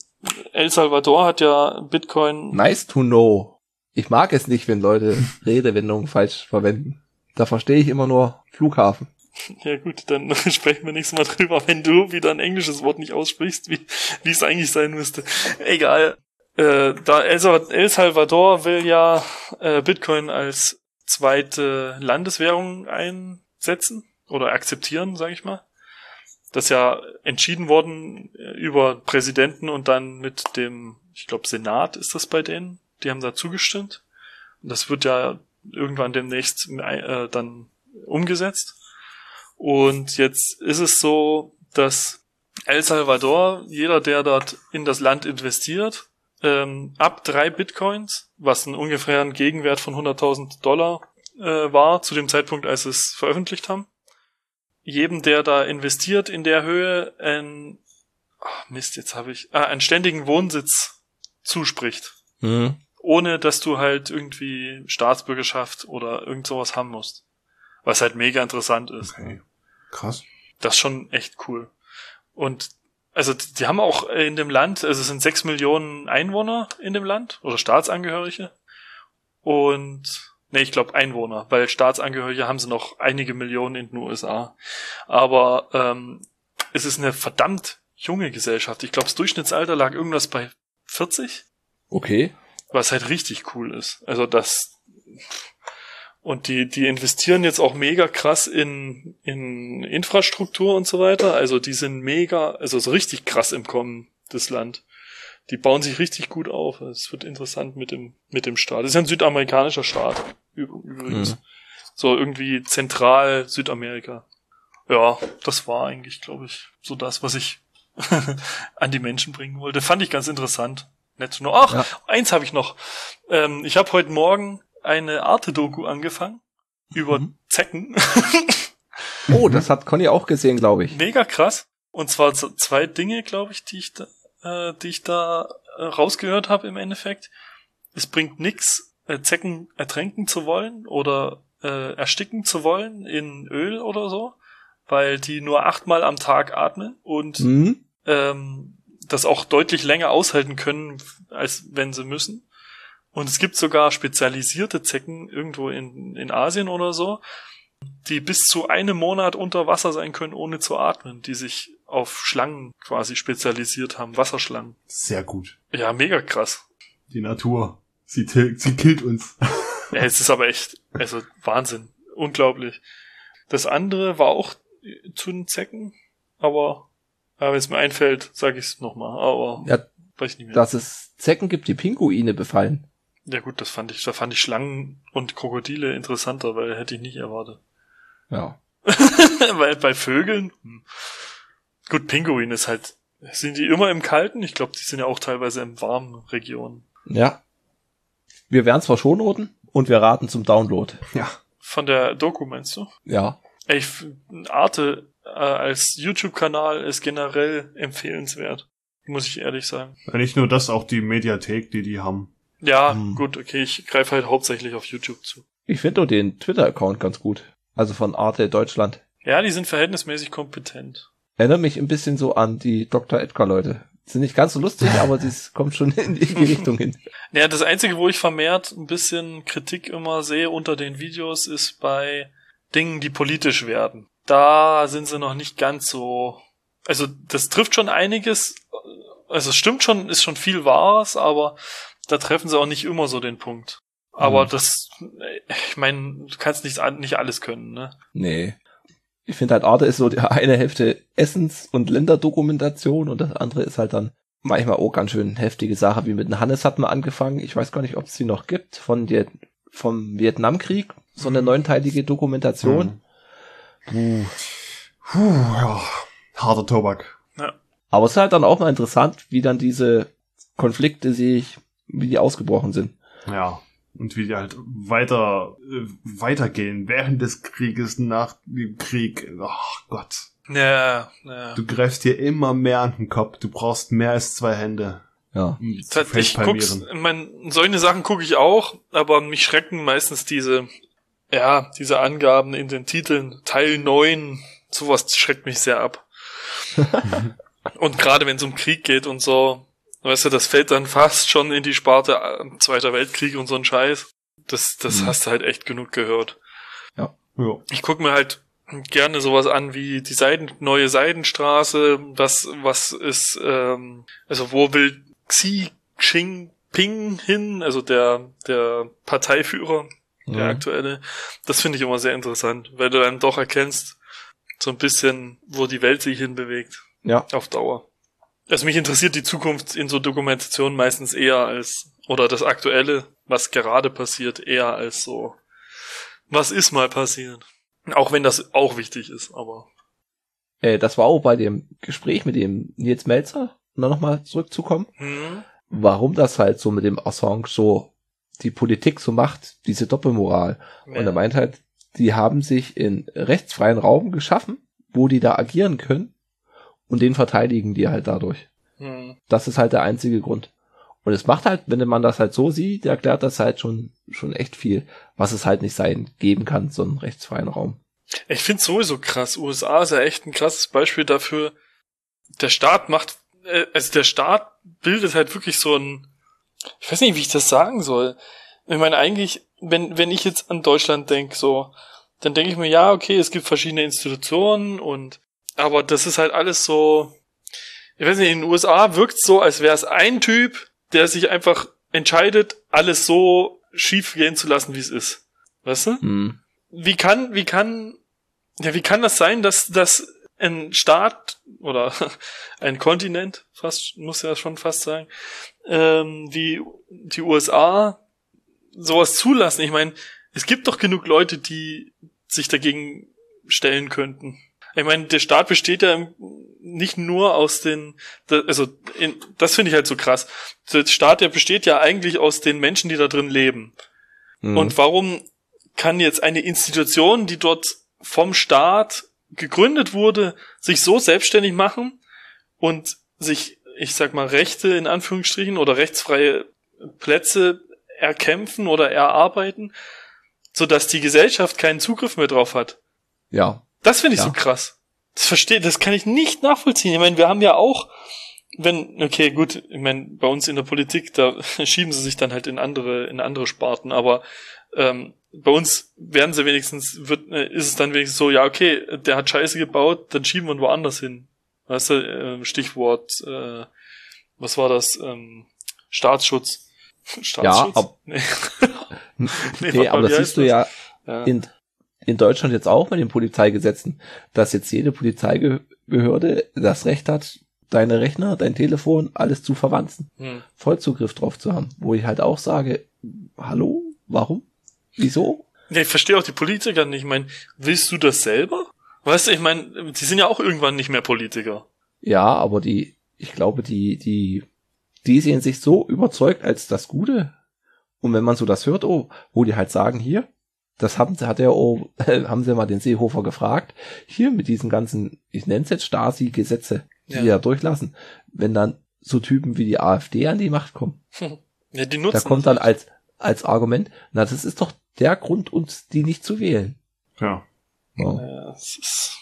El Salvador hat ja Bitcoin. Nice to know. Ich mag es nicht, wenn Leute (laughs) Redewendungen falsch verwenden. Da verstehe ich immer nur Flughafen. (laughs) Ja gut, dann (laughs) sprechen wir nächstes Mal drüber, wenn du wieder ein englisches Wort nicht aussprichst, wie wie es eigentlich sein müsste. Egal. Äh, da El Sa- El Salvador will ja äh, Bitcoin als zweite Landeswährung einsetzen oder akzeptieren, sage ich mal. Das ist ja entschieden worden äh, über Präsidenten und dann mit dem, ich glaube, Senat ist das bei denen. Die haben da zugestimmt. Und das wird ja irgendwann demnächst äh, dann umgesetzt. Und jetzt ist es so, dass El Salvador, jeder, der dort in das Land investiert, ähm, ab drei Bitcoins, was ein ungefähr ein Gegenwert von 100.000 Dollar äh, war, zu dem Zeitpunkt, als sie es veröffentlicht haben, jedem, der da investiert in der Höhe, ein, ach Mist, jetzt habe ich, ah, einen ständigen Wohnsitz zuspricht Mhm. ohne dass du halt irgendwie Staatsbürgerschaft oder irgend sowas haben musst. Was halt mega interessant ist. Okay. Krass. Das ist schon echt cool. Und also die haben auch in dem Land, also es sind sechs Millionen Einwohner in dem Land oder Staatsangehörige. Und nee, ich glaube Einwohner, weil Staatsangehörige haben sie noch einige Millionen in den USA. Aber ähm, es ist eine verdammt junge Gesellschaft. Ich glaube, das Durchschnittsalter lag irgendwas bei 40 Okay. was halt richtig cool ist. Also das und die die investieren jetzt auch mega krass in in Infrastruktur und so weiter. Also die sind mega, also so richtig krass im Kommen das Land. Die bauen sich richtig gut auf. Es wird interessant mit dem mit dem Staat. Das ist ja ein südamerikanischer Staat üb- übrigens. Mhm. So irgendwie zentral Südamerika. ja, das war eigentlich, glaube ich, so das, was ich (laughs) an die Menschen bringen wollte. Fand ich ganz interessant. Nett zu nur. Ach, ja. eins habe ich noch. Ähm, ich habe heute Morgen eine Arte-Doku angefangen über mhm. Zecken. (laughs) oh, das hat Conny auch gesehen, glaube ich. Mega krass. Und zwar zwei Dinge, glaube ich, die ich da, äh, die ich da äh, rausgehört habe im Endeffekt. Es bringt nix, äh, Zecken ertränken zu wollen oder äh, ersticken zu wollen in Öl oder so, weil die nur achtmal am Tag atmen und mhm. ähm, das auch deutlich länger aushalten können, als wenn sie müssen. Und es gibt sogar spezialisierte Zecken irgendwo in, in Asien oder so, die bis zu einem Monat unter Wasser sein können, ohne zu atmen, die sich auf Schlangen quasi spezialisiert haben, Wasserschlangen. Sehr gut. Ja, mega krass. Die Natur. Sie, sie killt uns. Ja, es ist aber echt, also Wahnsinn. Unglaublich. Das andere war auch zu den Zecken, aber ja, wenn es mir einfällt, sage ich es nochmal. Aber ja, weiß ich nicht mehr. Dass es Zecken gibt, die Pinguine befallen. Ja gut, das fand ich, da fand ich Schlangen und Krokodile interessanter, weil hätte ich nicht erwartet. (laughs) Ja. weil bei Vögeln, hm. gut, Pinguin ist halt, sind die immer im Kalten? Ich glaube, die sind ja auch teilweise in warmen Regionen. Ja. Wir werden zwar schon roten und wir raten zum Download. Ja. Von der Doku meinst du? Ja. Ich, Arte äh, als YouTube-Kanal ist generell empfehlenswert, muss ich ehrlich sagen. Nicht nur das, auch die Mediathek, die die haben. Ja, hm. gut, okay, ich greife halt hauptsächlich auf YouTube zu. Ich finde auch den Twitter-Account ganz gut. Also von Arte Deutschland. Ja, die sind verhältnismäßig kompetent. Erinnert mich ein bisschen so an die Dr. Edgar-Leute. Sind nicht ganz so lustig, aber (laughs) sie kommt schon in die Richtung hin. Ja, das Einzige, wo ich vermehrt ein bisschen Kritik immer sehe unter den Videos, ist bei Dingen, die politisch werden. Da sind sie noch nicht ganz so. Also das trifft schon einiges. Also es stimmt schon, ist schon viel Wahres, aber da treffen sie auch nicht immer so den Punkt. Aber mhm. das, ich meine, du kannst nicht, nicht alles können, ne? Nee. Ich finde halt Arte ist so die (laughs) eine Hälfte Essens- und Länderdokumentation und das andere ist halt dann manchmal auch ganz schön heftige Sache, wie mit dem Hannes hat man angefangen. Ich weiß gar nicht, ob es sie noch gibt, von der, vom Vietnamkrieg, so eine mhm. neunteilige Dokumentation. Mhm. Puh. Puh, ja, harter Tobak. Ja. Aber es ist halt dann auch mal interessant, wie dann diese Konflikte sich wie die ausgebrochen sind. Ja. Und wie die halt weiter, äh, weitergehen während des Krieges, nach dem Krieg. Oh Gott. Ja, ja. Du greifst dir immer mehr an den Kopf. Du brauchst mehr als zwei Hände. Ja. Ich guck's, mein, solche Sachen gucke ich auch, aber mich schrecken meistens diese, ja, diese Angaben in den Titeln. Teil 9, sowas schreckt mich sehr ab. (laughs) und gerade wenn es um Krieg geht und so, Weißt du, das fällt dann fast schon in die Sparte äh, Zweiter Weltkrieg und so ein Scheiß. Das, das mhm. hast du halt echt genug gehört. Ja. ja. Ich guck mir halt gerne sowas an wie die Seiden, neue Seidenstraße, was, was ist, ähm, also wo will Xi Jinping hin, also der, der Parteiführer, der ja. aktuelle. Das finde ich immer sehr interessant, weil du dann doch erkennst, so ein bisschen, wo die Welt sich hinbewegt. Ja. Auf Dauer. Also mich interessiert die Zukunft in so Dokumentationen meistens eher als, oder das Aktuelle, was gerade passiert, eher als so, was ist mal passiert. Auch wenn das auch wichtig ist, aber. Äh, das war auch bei dem Gespräch mit dem Nils Melzer, um da nochmal zurückzukommen. Hm. Warum das halt so mit dem Assange so die Politik so macht, diese Doppelmoral. Ja. Und er meint halt, die haben sich in rechtsfreien Raum geschaffen, wo die da agieren können und den verteidigen die halt dadurch. Mhm. Das ist halt der einzige Grund. Und es macht halt, wenn man das halt so sieht, erklärt das halt schon, schon echt viel, was es halt nicht sein geben kann, so einen rechtsfreien Raum. Ich find's sowieso krass. USA ist ja echt ein krasses Beispiel dafür. Der Staat macht, äh, also der Staat bildet halt wirklich so ein, ich weiß nicht, wie ich das sagen soll. Ich meine, eigentlich, wenn, wenn ich jetzt an Deutschland denke, so, dann denke ich mir, ja, okay, es gibt verschiedene Institutionen und aber das ist halt alles so, ich weiß nicht, in den USA wirkt so, als wäre es ein Typ, der sich einfach entscheidet, alles so schief gehen zu lassen, wie es ist. Weißt du? Mhm. Wie kann, wie kann, ja, wie kann das sein, dass, dass ein Staat oder (laughs) ein Kontinent, fast, muss ja schon fast sagen, ähm, wie die USA sowas zulassen? Ich meine, es gibt doch genug Leute, die sich dagegen stellen könnten. Ich meine, der Staat besteht ja nicht nur aus den, also in, das finde ich halt so krass. Der Staat, der besteht ja eigentlich aus den Menschen, die da drin leben. Mhm. Und warum kann jetzt eine Institution, die dort vom Staat gegründet wurde, sich so selbstständig machen und sich, ich sag mal, Rechte in Anführungsstrichen oder rechtsfreie Plätze erkämpfen oder erarbeiten, so dass die Gesellschaft keinen Zugriff mehr drauf hat. Ja. Das finde ich ja. so krass. Das verstehe, das kann ich nicht nachvollziehen. Ich meine, wir haben ja auch, wenn, okay, gut, ich meine, bei uns in der Politik, da (laughs) schieben sie sich dann halt in andere, in andere Sparten, aber ähm, bei uns werden sie wenigstens, wird, äh, ist es dann wenigstens so, ja, okay, der hat Scheiße gebaut, dann schieben wir ihn woanders hin. Weißt du, äh, Stichwort, äh, was war das? Ähm, Staatsschutz. (laughs) Staatsschutz? Ja, ab, (laughs) nee, nee, nee aber das siehst du ja, ja, in, in Deutschland jetzt auch mit den Polizeigesetzen, dass jetzt jede Polizeibehörde das Recht hat, deine Rechner, dein Telefon, alles zu verwanzen. Hm. Vollzugriff drauf zu haben. Wo ich halt auch sage, hallo, warum? Wieso? Ja, ich verstehe auch die Politiker nicht. Ich meine, willst du das selber? Weißt du, ich meine, die sind ja auch irgendwann nicht mehr Politiker. Ja, aber die, ich glaube, die, die, die sehen sich so überzeugt als das Gute. Und wenn man so das hört, oh, wo die halt sagen, hier, das haben sie, hat er, oh, (laughs) haben sie mal den Seehofer gefragt, hier mit diesen ganzen, ich nenne es jetzt Stasi-Gesetze, die ja. da durchlassen, wenn dann so Typen wie die AfD an die Macht kommen. (laughs) Ja, die nutzen da kommt dann als, als Argument, na, das ist doch der Grund, uns die nicht zu wählen. Ja. Oh. ja das ist,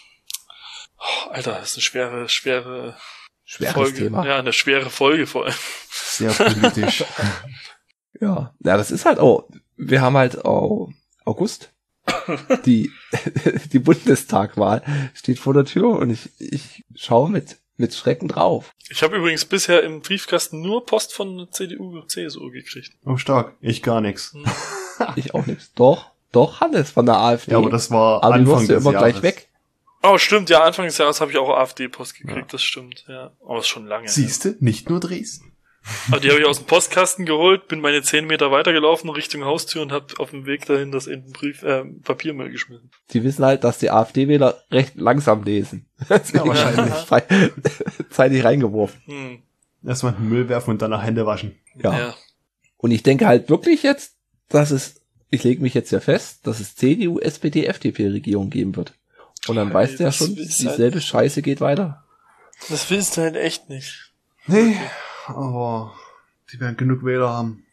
oh, Alter, das ist eine schwere, schwere Schweres Folge. Thema. Ja, eine schwere Folge vor allem. Sehr politisch. (laughs) ja, ja, das ist halt auch, wir haben halt auch August. (laughs) Die, (laughs) die Bundestagwahl steht vor der Tür und ich, ich schaue mit, mit Schrecken drauf. Ich habe übrigens bisher im Briefkasten nur Post von CDU, CSU gekriegt. Oh, stark. Ich gar nichts. Hm. (laughs) ich auch nichts. Doch, doch, Hannes von der AfD. Ja, aber das war aber Anfang du immer Jahres. gleich weg. Oh, stimmt, ja, Anfang des Jahres habe ich auch AfD-Post gekriegt, ja. das stimmt, ja. Aber ist schon lange. Siehste, ja. nicht nur Dresden. Aber die habe ich aus dem Postkasten geholt, bin meine zehn Meter weitergelaufen Richtung Haustür und habe auf dem Weg dahin das in den Brief, äh, Papiermüll geschmissen. Die wissen halt, dass die AfD-Wähler recht langsam lesen. (laughs) ja, wahrscheinlich. (laughs) Zeitig reingeworfen. Hm. Erstmal den Müll werfen und danach Hände waschen. Ja. ja. Und ich denke halt wirklich jetzt, dass es, ich lege mich jetzt ja fest, dass es CDU, SPD, FDP-Regierung geben wird. Und dann weißt du ja schon, dieselbe halt Scheiße geht weiter. Das willst du halt echt nicht. Nee, aber die werden genug Wähler haben.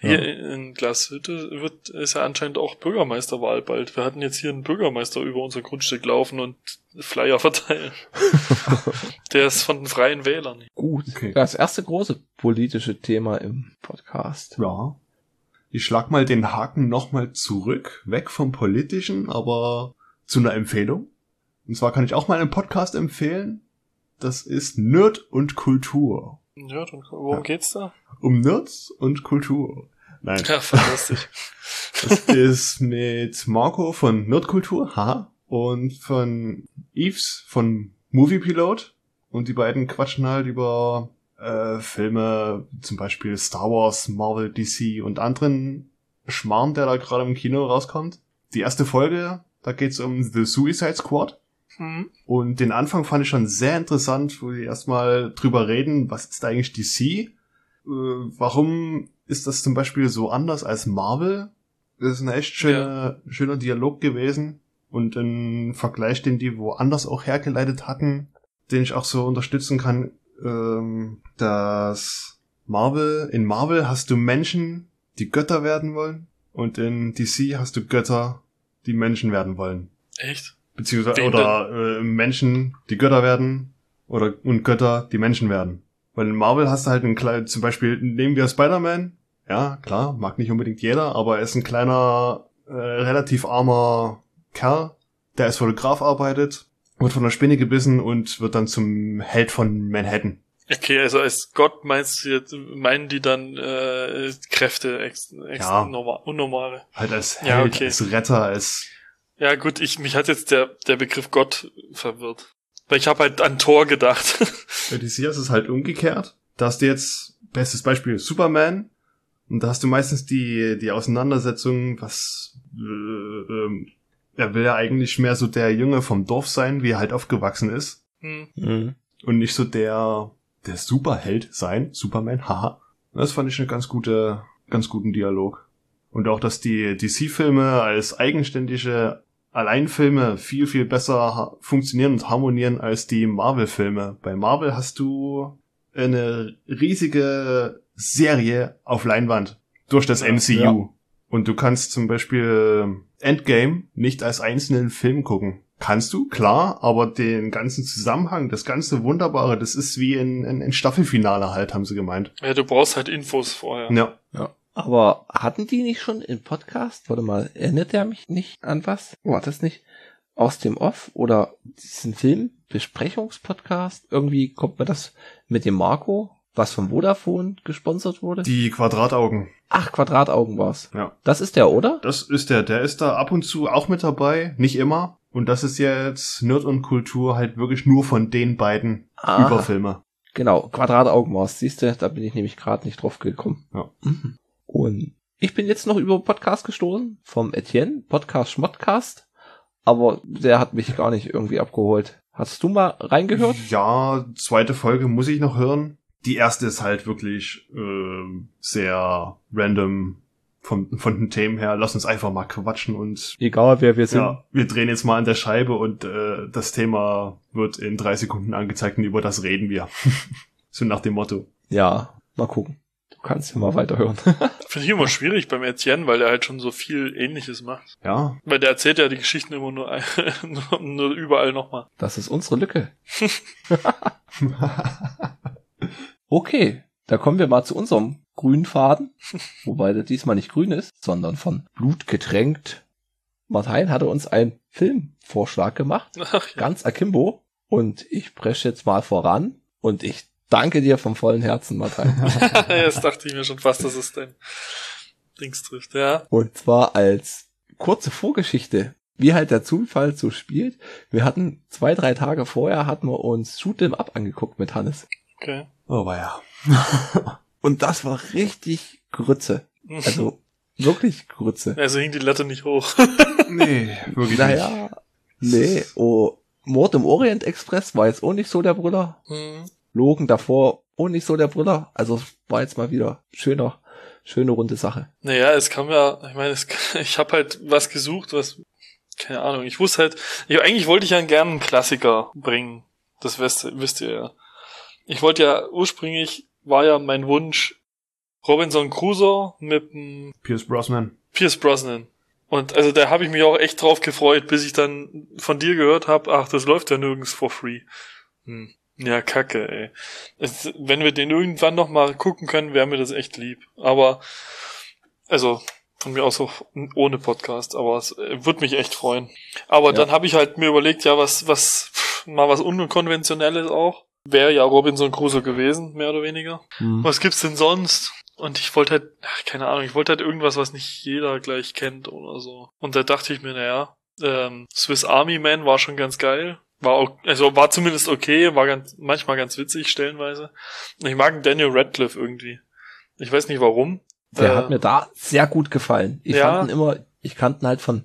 Hier ja. in Glashütte wird, ist ja anscheinend auch Bürgermeisterwahl bald. Wir hatten jetzt hier einen Bürgermeister über unser Grundstück laufen und Flyer (laughs) verteilen. Der ist von den Freien Wählern. Gut. Okay. Das erste große politische Thema im Podcast. Ja. Ich schlag mal den Haken nochmal zurück, weg vom politischen, aber zu einer Empfehlung. Und zwar kann ich auch mal einen Podcast empfehlen. Das ist Nerd und Kultur. Nerd und Worum ja. geht's da? Um Nerds und Kultur. Nein. Ja, fantastisch. (laughs) das ist mit Marco von Nerdkultur, ha, und von Eves von Movie Pilot. Und die beiden quatschen halt über äh, Filme, zum Beispiel Star Wars, Marvel, DC und anderen Schmarrn, der da gerade im Kino rauskommt. Die erste Folge, da geht's um The Suicide Squad. Mhm. Und den Anfang fand ich schon sehr interessant, wo die erstmal drüber reden, was ist eigentlich DC? Äh, warum ist das zum Beispiel so anders als Marvel? Das ist ein echt schöner, ja. schöner Dialog gewesen und ein Vergleich, den die woanders auch hergeleitet hatten, den ich auch so unterstützen kann, ähm, dass Marvel, in Marvel hast du Menschen, die Götter werden wollen und in DC hast du Götter, die Menschen werden wollen. Echt? Beziehungsweise, Wen oder äh, Menschen, die Götter werden, oder und Götter, die Menschen werden. Weil in Marvel hast du halt einen kleinen, zum Beispiel, nehmen wir Spider-Man, ja, klar, mag nicht unbedingt jeder, aber er ist ein kleiner, äh, relativ armer Kerl, der als Fotograf arbeitet, wird von der Spinne gebissen und wird dann zum Held von Manhattan. Okay, also als Gott meinst du jetzt, meinen die dann äh, Kräfte ex, ex ja, normal, unnormale? Halt als Held, ja, okay. als Retter, als ja, gut, ich, mich hat jetzt der, der Begriff Gott verwirrt. Weil ich habe halt an Tor gedacht. (laughs) Bei DC ist es halt umgekehrt. Da hast du jetzt, bestes Beispiel, Superman. Und da hast du meistens die, die Auseinandersetzung, was, äh, ähm, er will ja eigentlich mehr so der Junge vom Dorf sein, wie er halt aufgewachsen ist. Hm. Mhm. Und nicht so der, der Superheld sein, Superman, haha. Das fand ich eine ganz gute, ganz guten Dialog. Und auch, dass die DC-Filme als eigenständige Alleinfilme viel, viel besser funktionieren und harmonieren als die Marvel-Filme. Bei Marvel hast du eine riesige Serie auf Leinwand durch das. MCU. Ja. Und du kannst zum Beispiel Endgame nicht als einzelnen Film gucken. Kannst du, klar, aber den ganzen Zusammenhang, das ganze Wunderbare, das ist wie ein, ein, ein Staffelfinale halt, haben sie gemeint. Ja, du brauchst halt Infos vorher. Ja. Aber hatten die nicht schon im Podcast? Warte mal, erinnert er mich nicht an was? War das nicht aus dem Off oder diesen Film? Besprechungspodcast? Irgendwie kommt mir das mit dem Marco, was von Vodafone gesponsert wurde? Die Quadrataugen. Ach, Quadrataugen war's. Ja. Das ist der, oder? Das ist der, der ist da ab und zu auch mit dabei, nicht immer. Und das ist jetzt Nerd und Kultur halt wirklich nur von den beiden Ah, Überfilme. genau, Quadrataugen war's. Siehst du, da bin ich nämlich gerade nicht drauf gekommen. Ja. Mhm. Und ich bin jetzt noch über Podcast gestoßen vom Etienne, Podcast Schmottcast. Aber der hat mich gar nicht irgendwie abgeholt. Hast du mal reingehört? Ja, zweite Folge muss ich noch hören. Die erste ist halt wirklich ähm, sehr random von, von den Themen her. Lass uns einfach mal quatschen und Egal wer wir sind. ja, wir drehen jetzt mal an der Scheibe und äh, das Thema wird in drei Sekunden angezeigt und über das reden wir. (laughs) so nach dem Motto. Ja, mal gucken. Kannst ja mal weiterhören. (laughs) Finde ich immer schwierig beim Etienne, weil der halt schon so viel Ähnliches macht. Ja, Weil der erzählt ja die Geschichten immer nur, (laughs) nur überall nochmal. Das ist unsere Lücke. (laughs) Okay, da kommen wir mal zu unserem grünen Faden. Wobei der diesmal nicht grün ist, sondern von Blut getränkt. Martin hatte uns einen Filmvorschlag gemacht. Ach ja. ganz akimbo. Und ich presche jetzt mal voran. Und ich danke dir vom vollen Herzen, Martin. (laughs) Jetzt dachte ich mir schon fast, dass es dein Dings trifft, ja. Und zwar als kurze Vorgeschichte, wie halt der Zufall so spielt. Wir hatten zwei, drei Tage vorher hatten wir uns Shoot 'em Up angeguckt mit Hannes. Okay. oh war ja. (laughs) Und das war richtig Grütze. Also wirklich Grütze. Also hing die Latte nicht hoch. (laughs) Nee, wirklich nicht. Naja, nee, oh, Mord im Orient Express war jetzt auch nicht so der Brüller. Hm. Logan davor auch nicht so der Brüller. Also war jetzt mal wieder schöner, schöne runde Sache. Naja, es kam ja, ich meine, es, (laughs) ich habe halt was gesucht, was, keine Ahnung, ich wusste halt, ich, eigentlich wollte ich ja gerne einen Klassiker bringen. Das wisst, wisst ihr ja. Ich wollte ja, ursprünglich war ja mein Wunsch Robinson Crusoe mit dem Pierce Brosnan. Pierce Brosnan. Und also da habe ich mich auch echt drauf gefreut, bis ich dann von dir gehört habe, ach, das läuft ja nirgends for free. Hm. Ja, kacke, ey. Es, wenn wir den irgendwann noch mal gucken können, wäre mir das echt lieb. Aber, also, von mir aus auch ohne Podcast, aber es äh, würde mich echt freuen. Aber Ja. dann habe ich halt mir überlegt, ja, was, was, pff, mal was Unkonventionelles auch. Wäre ja Robinson Crusoe gewesen, mehr oder weniger. Hm. Was gibt's denn sonst? Und ich wollte halt, ach, keine Ahnung, ich wollte halt irgendwas, was nicht jeder gleich kennt oder so. Und da dachte ich mir, naja, ähm, Swiss Army Man war schon ganz geil. War auch, also war zumindest okay, war ganz, manchmal ganz witzig, stellenweise. Ich mag Daniel Radcliffe irgendwie. Ich weiß nicht warum. Der Äh, hat mir da sehr gut gefallen. Ich ja. fand ihn immer, ich kannte ihn halt von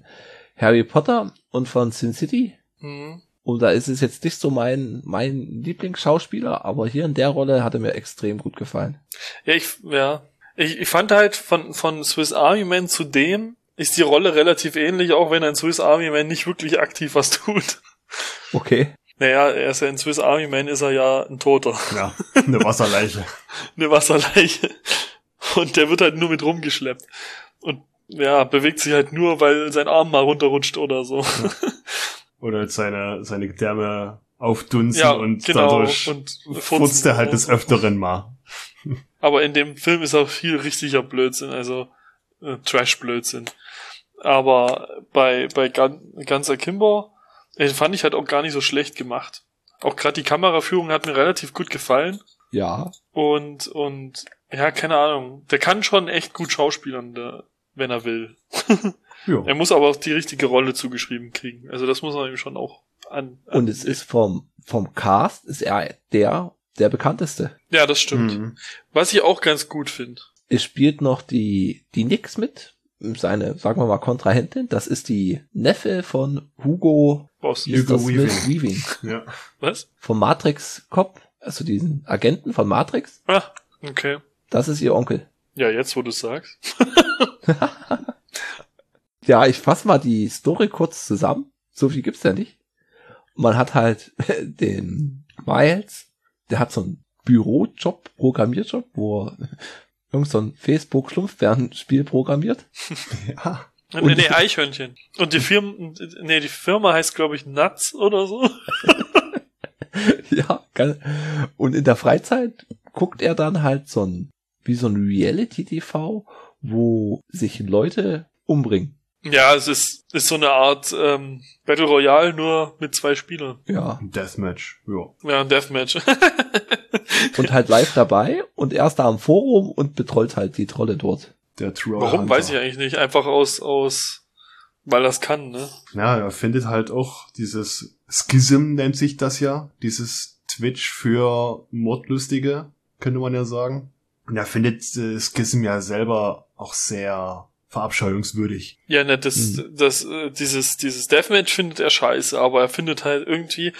Harry Potter und von Sin City. Mhm. Und da ist es jetzt nicht so mein, mein Lieblingsschauspieler, aber hier in der Rolle hat er mir extrem gut gefallen. Ja, ich, ja. Ich, ich fand halt von, von Swiss Army Man zu dem ist die Rolle relativ ähnlich, auch wenn ein Swiss Army Man nicht wirklich aktiv was tut. Okay. Naja, er ist ja in Swiss Army Man ist er ja ein Toter. Ja, eine (laughs) Wasserleiche. eine Wasserleiche. Und der wird halt nur mit rumgeschleppt. Und ja, bewegt sich halt nur, weil sein Arm mal runterrutscht oder so. (laughs) Oder seine, seine Gedärme aufdunsen Ja, und genau. dadurch Und furzt er halt des Öfteren mal. (laughs) Aber in dem Film ist auch viel richtiger Blödsinn, also äh, Trash-Blödsinn. Aber bei, bei Gun, Guns Akimbo äh, fand ich halt auch gar nicht so schlecht gemacht. Auch gerade die Kameraführung hat mir relativ gut gefallen. Ja. Und, und ja, keine Ahnung. Der kann schon echt gut schauspielern, der, wenn er will. (laughs) Ja. Er muss aber auch die richtige Rolle zugeschrieben kriegen. Also das muss man ihm schon auch an. an Und es ist vom, vom Cast ist er der, der bekannteste. Ja, das stimmt. Mhm. Was ich auch ganz gut finde. Es spielt noch die, die Nix mit, seine, sagen wir mal, Kontrahentin. Das ist die Neffe von Hugo Boss. Hugo. Smith Weaving. Ja. Was? Vom Matrix Cop, also diesen Agenten von Matrix. Ah, okay. Das ist ihr Onkel. Ja, jetzt, wo du sagst. (laughs) Ja, ich fasse mal die Story kurz zusammen. So viel gibt's ja nicht. Man hat halt (laughs) den Miles, der hat so einen Bürojob, Programmierjob, wo er irgend so ein Facebook-Schlumpfbären-Spiel programmiert. (laughs) ja. Und- nee, nee, Eichhörnchen. Und die Firma, nee, die Firma heißt, glaube ich, Nuts oder so. (laughs) ja, geil. Und in der Freizeit guckt er dann halt so ein, wie so ein Reality-TV, wo sich Leute umbringen. Ja, es ist, ist so eine Art ähm, Battle Royale, nur mit zwei Spielern. Ja. Deathmatch. Ja. Ja, ein Deathmatch. (laughs) Und halt live dabei und er ist da am Forum und betrollt halt die Trolle dort. Der Troll Warum, Hunter. weiß ich eigentlich nicht. Einfach aus, aus, weil das kann, ne? Ja, er findet halt auch dieses Schism nennt sich das ja. Dieses Twitch für Mordlustige, könnte man ja sagen. Und er findet äh, Schism ja selber auch sehr verabscheuungswürdig. Ja, ne, das, das, äh, dieses, dieses Deathmatch findet er scheiße, aber er findet halt irgendwie,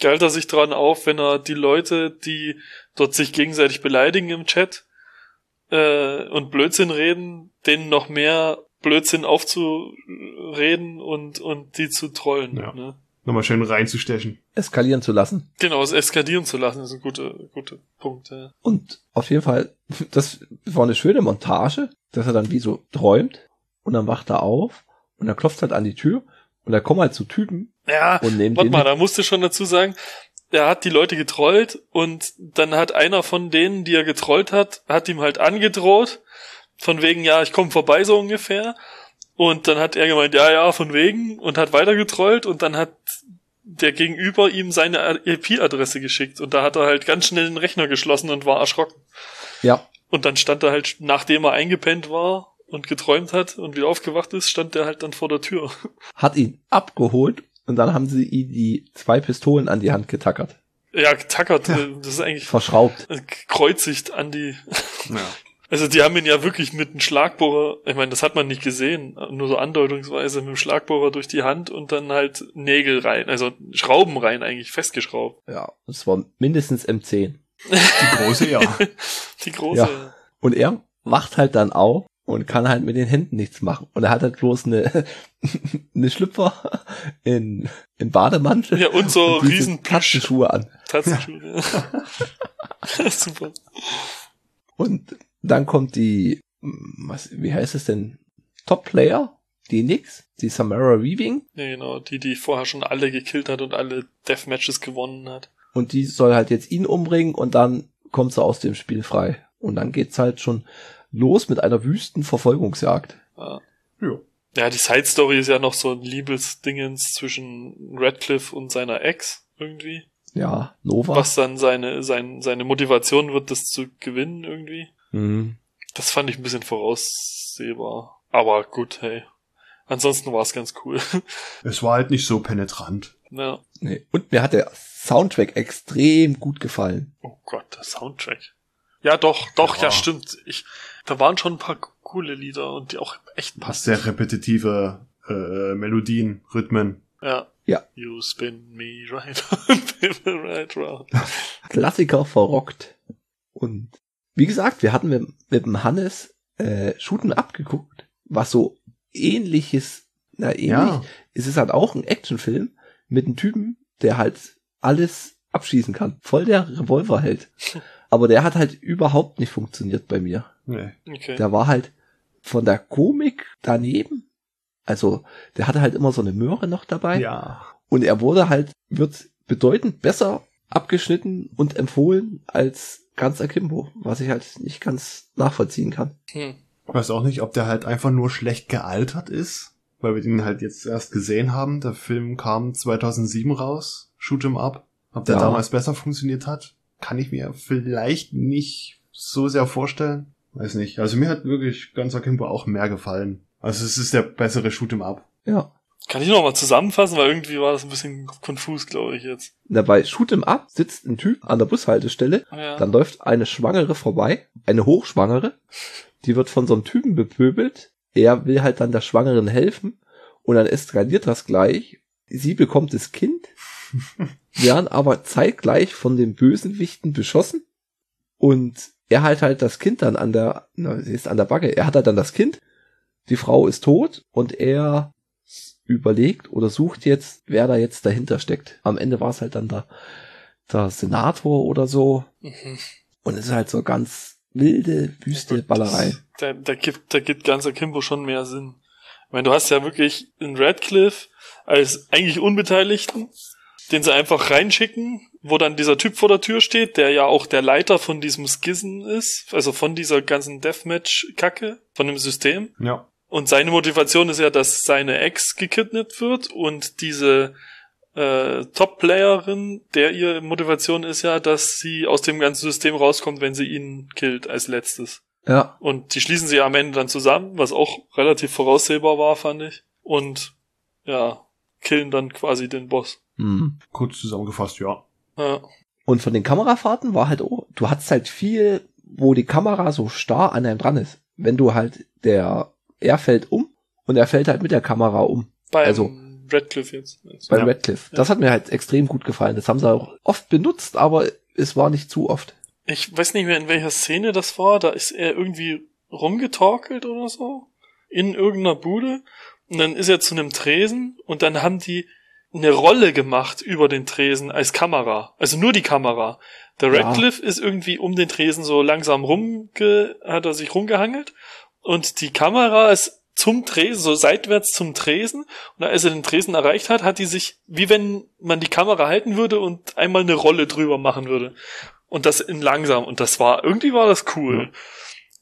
galt er sich dran auf, wenn er die Leute, die dort sich gegenseitig beleidigen im Chat äh, und Blödsinn reden, denen noch mehr Blödsinn aufzureden und, und die zu trollen. Ja. Ne? Nochmal schön reinzustechen. Eskalieren zu lassen. Genau, es eskalieren zu lassen, ist ein guter, guter Punkt. Ja. Und auf jeden Fall, (laughs) das war eine schöne Montage, dass er dann wie so träumt und dann wacht er auf und er klopft halt an die Tür und da kommen halt so Typen Ja, und nehmen warte mal, da musst du schon dazu sagen, er hat die Leute getrollt und dann hat einer von denen, die er getrollt hat, hat ihm halt angedroht, von wegen, ja, ich komme vorbei so ungefähr. Und dann hat er gemeint, ja, ja, von wegen und hat weiter getrollt und dann hat der Gegenüber ihm seine IP-Adresse geschickt und da hat er halt ganz schnell den Rechner geschlossen und war erschrocken. Ja, Und dann stand er halt, nachdem er eingepennt war und geträumt hat und wieder aufgewacht ist, stand er halt dann vor der Tür. (laughs) hat ihn abgeholt und dann haben sie ihm die zwei Pistolen an die Hand getackert. Ja, getackert, äh, das ist eigentlich Verschraubt. äh, gekreuzigt an die. (laughs) Ja. Also die haben ihn ja wirklich mit einem Schlagbohrer, ich meine, das hat man nicht gesehen, nur so andeutungsweise mit dem Schlagbohrer durch die Hand und dann halt Nägel rein, also Schrauben rein eigentlich festgeschraubt. Ja, das war mindestens M10. Die große, ja. (laughs) Die große. Ja. Und er wacht halt dann auf und kann halt mit den Händen nichts machen. Und er hat halt bloß eine, (laughs) eine Schlüpfer in, in Bademantel. Ja, und so diese riesen Tatzenschuhe an. Tatzenschuhe. Ja. (laughs) Super. Und dann kommt die, was, wie heißt es denn? Top-Player? Die Nix? Die Samara Weaving? Ja, genau, die, die vorher schon alle gekillt hat und alle Deathmatches gewonnen hat. Und die soll halt jetzt ihn umbringen und dann kommt sie aus dem Spiel frei. Und dann geht's halt schon los mit einer wüsten Verfolgungsjagd. Ja. ja. Ja, die Side Story ist ja noch so ein Liebesdingens zwischen Radcliffe und seiner Ex irgendwie. Ja, Nova. Was dann seine, sein, seine Motivation wird, das zu gewinnen irgendwie. Mhm. Das fand ich ein bisschen voraussehbar. Aber gut, hey. Ansonsten war es ganz cool. (laughs) Es war halt nicht so penetrant. ja. Nee. Und mir hat der Soundtrack extrem gut gefallen. Oh Gott, der Soundtrack. Ja, doch, doch, ja, Ja. stimmt. Ich, da waren schon ein paar coole Lieder und die auch echt passen. Sehr repetitive äh, Melodien, Rhythmen. Ja. Ja. You spin me right (laughs) me right round. (laughs) Klassiker verrockt. Und wie gesagt, wir hatten mit, mit dem Hannes äh, Shooten abgeguckt, was so ähnliches, na ähnlich, Ja. es ist halt auch ein Actionfilm mit einem Typen, der halt alles abschießen kann. Voll der Revolverheld. (laughs) Aber der hat halt überhaupt nicht funktioniert bei mir. Nee. Okay. Der war halt von der Komik daneben. Also, der hatte halt immer so eine Möhre noch dabei. Ja. Und er wurde halt, wird bedeutend besser abgeschnitten und empfohlen als ganz Akimbo, was ich halt nicht ganz nachvollziehen kann. Hm. Ich weiß auch nicht, ob der halt einfach nur schlecht gealtert ist, weil wir den halt jetzt erst gesehen haben. Der Film kam 2007 raus, Shoot 'em Up. Ob der Ja. damals besser funktioniert hat, kann ich mir vielleicht nicht so sehr vorstellen. Weiß nicht. Also mir hat wirklich ganz Akimbo auch mehr gefallen. Also es ist der bessere Shoot 'em Up. Ja. Kann ich noch mal zusammenfassen, weil irgendwie war das ein bisschen konfus, glaube ich jetzt. Dabei Shoot 'em Up sitzt ein Typ an der Bushaltestelle, Ja. dann läuft eine Schwangere vorbei, eine Hochschwangere, die wird von so einem Typen bepöbelt, er will halt dann der Schwangeren helfen und dann eskaliert das gleich. Sie bekommt das Kind, (laughs) werden aber zeitgleich von den Bösenwichten beschossen und er halt halt das Kind dann an der, na, sie ist an der Backe, er hat halt dann das Kind, die Frau ist tot und er überlegt oder sucht jetzt, wer da jetzt dahinter steckt. Am Ende war es halt dann der, der Senator oder so. Mhm. Und es ist halt so ganz wilde, wüste Ballerei. Da, da gibt, da gibt ganzer Kimbo schon mehr Sinn. Ich meine, du hast ja wirklich in Radcliffe als eigentlich Unbeteiligten, den sie einfach reinschicken, wo dann dieser Typ vor der Tür steht, der ja auch der Leiter von diesem Skizzen ist, also von dieser ganzen Deathmatch-Kacke, von dem System. Ja. Und seine Motivation ist ja, dass seine Ex gekidnappt wird und diese äh, Top-Playerin, der ihre Motivation ist ja, dass sie aus dem ganzen System rauskommt, wenn sie ihn killt als letztes. Ja, Und die schließen sie am Ende dann zusammen, was auch relativ voraussehbar war, fand ich. Und ja, killen dann quasi den Boss. hm. Kurz zusammengefasst, ja. Ja. Und von den Kamerafahrten war halt, oh, du hattest halt viel, wo die Kamera so starr an einem dran ist. Wenn du halt, der, er fällt um und er fällt halt mit der Kamera um. Beim Also- Radcliffe jetzt. Also, Bei Ja. Radcliffe. Das hat mir halt extrem gut gefallen. Das haben sie auch oft benutzt, aber es war nicht zu oft. Ich weiß nicht mehr, in welcher Szene das war. Da ist er irgendwie rumgetorkelt oder so. In irgendeiner Bude. Und dann ist er zu einem Tresen und dann haben die eine Rolle gemacht über den Tresen als Kamera. Also nur die Kamera. Der Ja. Radcliffe ist irgendwie um den Tresen so langsam rumge, hat er sich rumgehangelt. Und die Kamera ist zum Tresen, so seitwärts zum Tresen. Und als er den Tresen erreicht hat, hat die sich, wie wenn man die Kamera halten würde und einmal eine Rolle drüber machen würde. Und das in langsam. Und das war, irgendwie war das cool.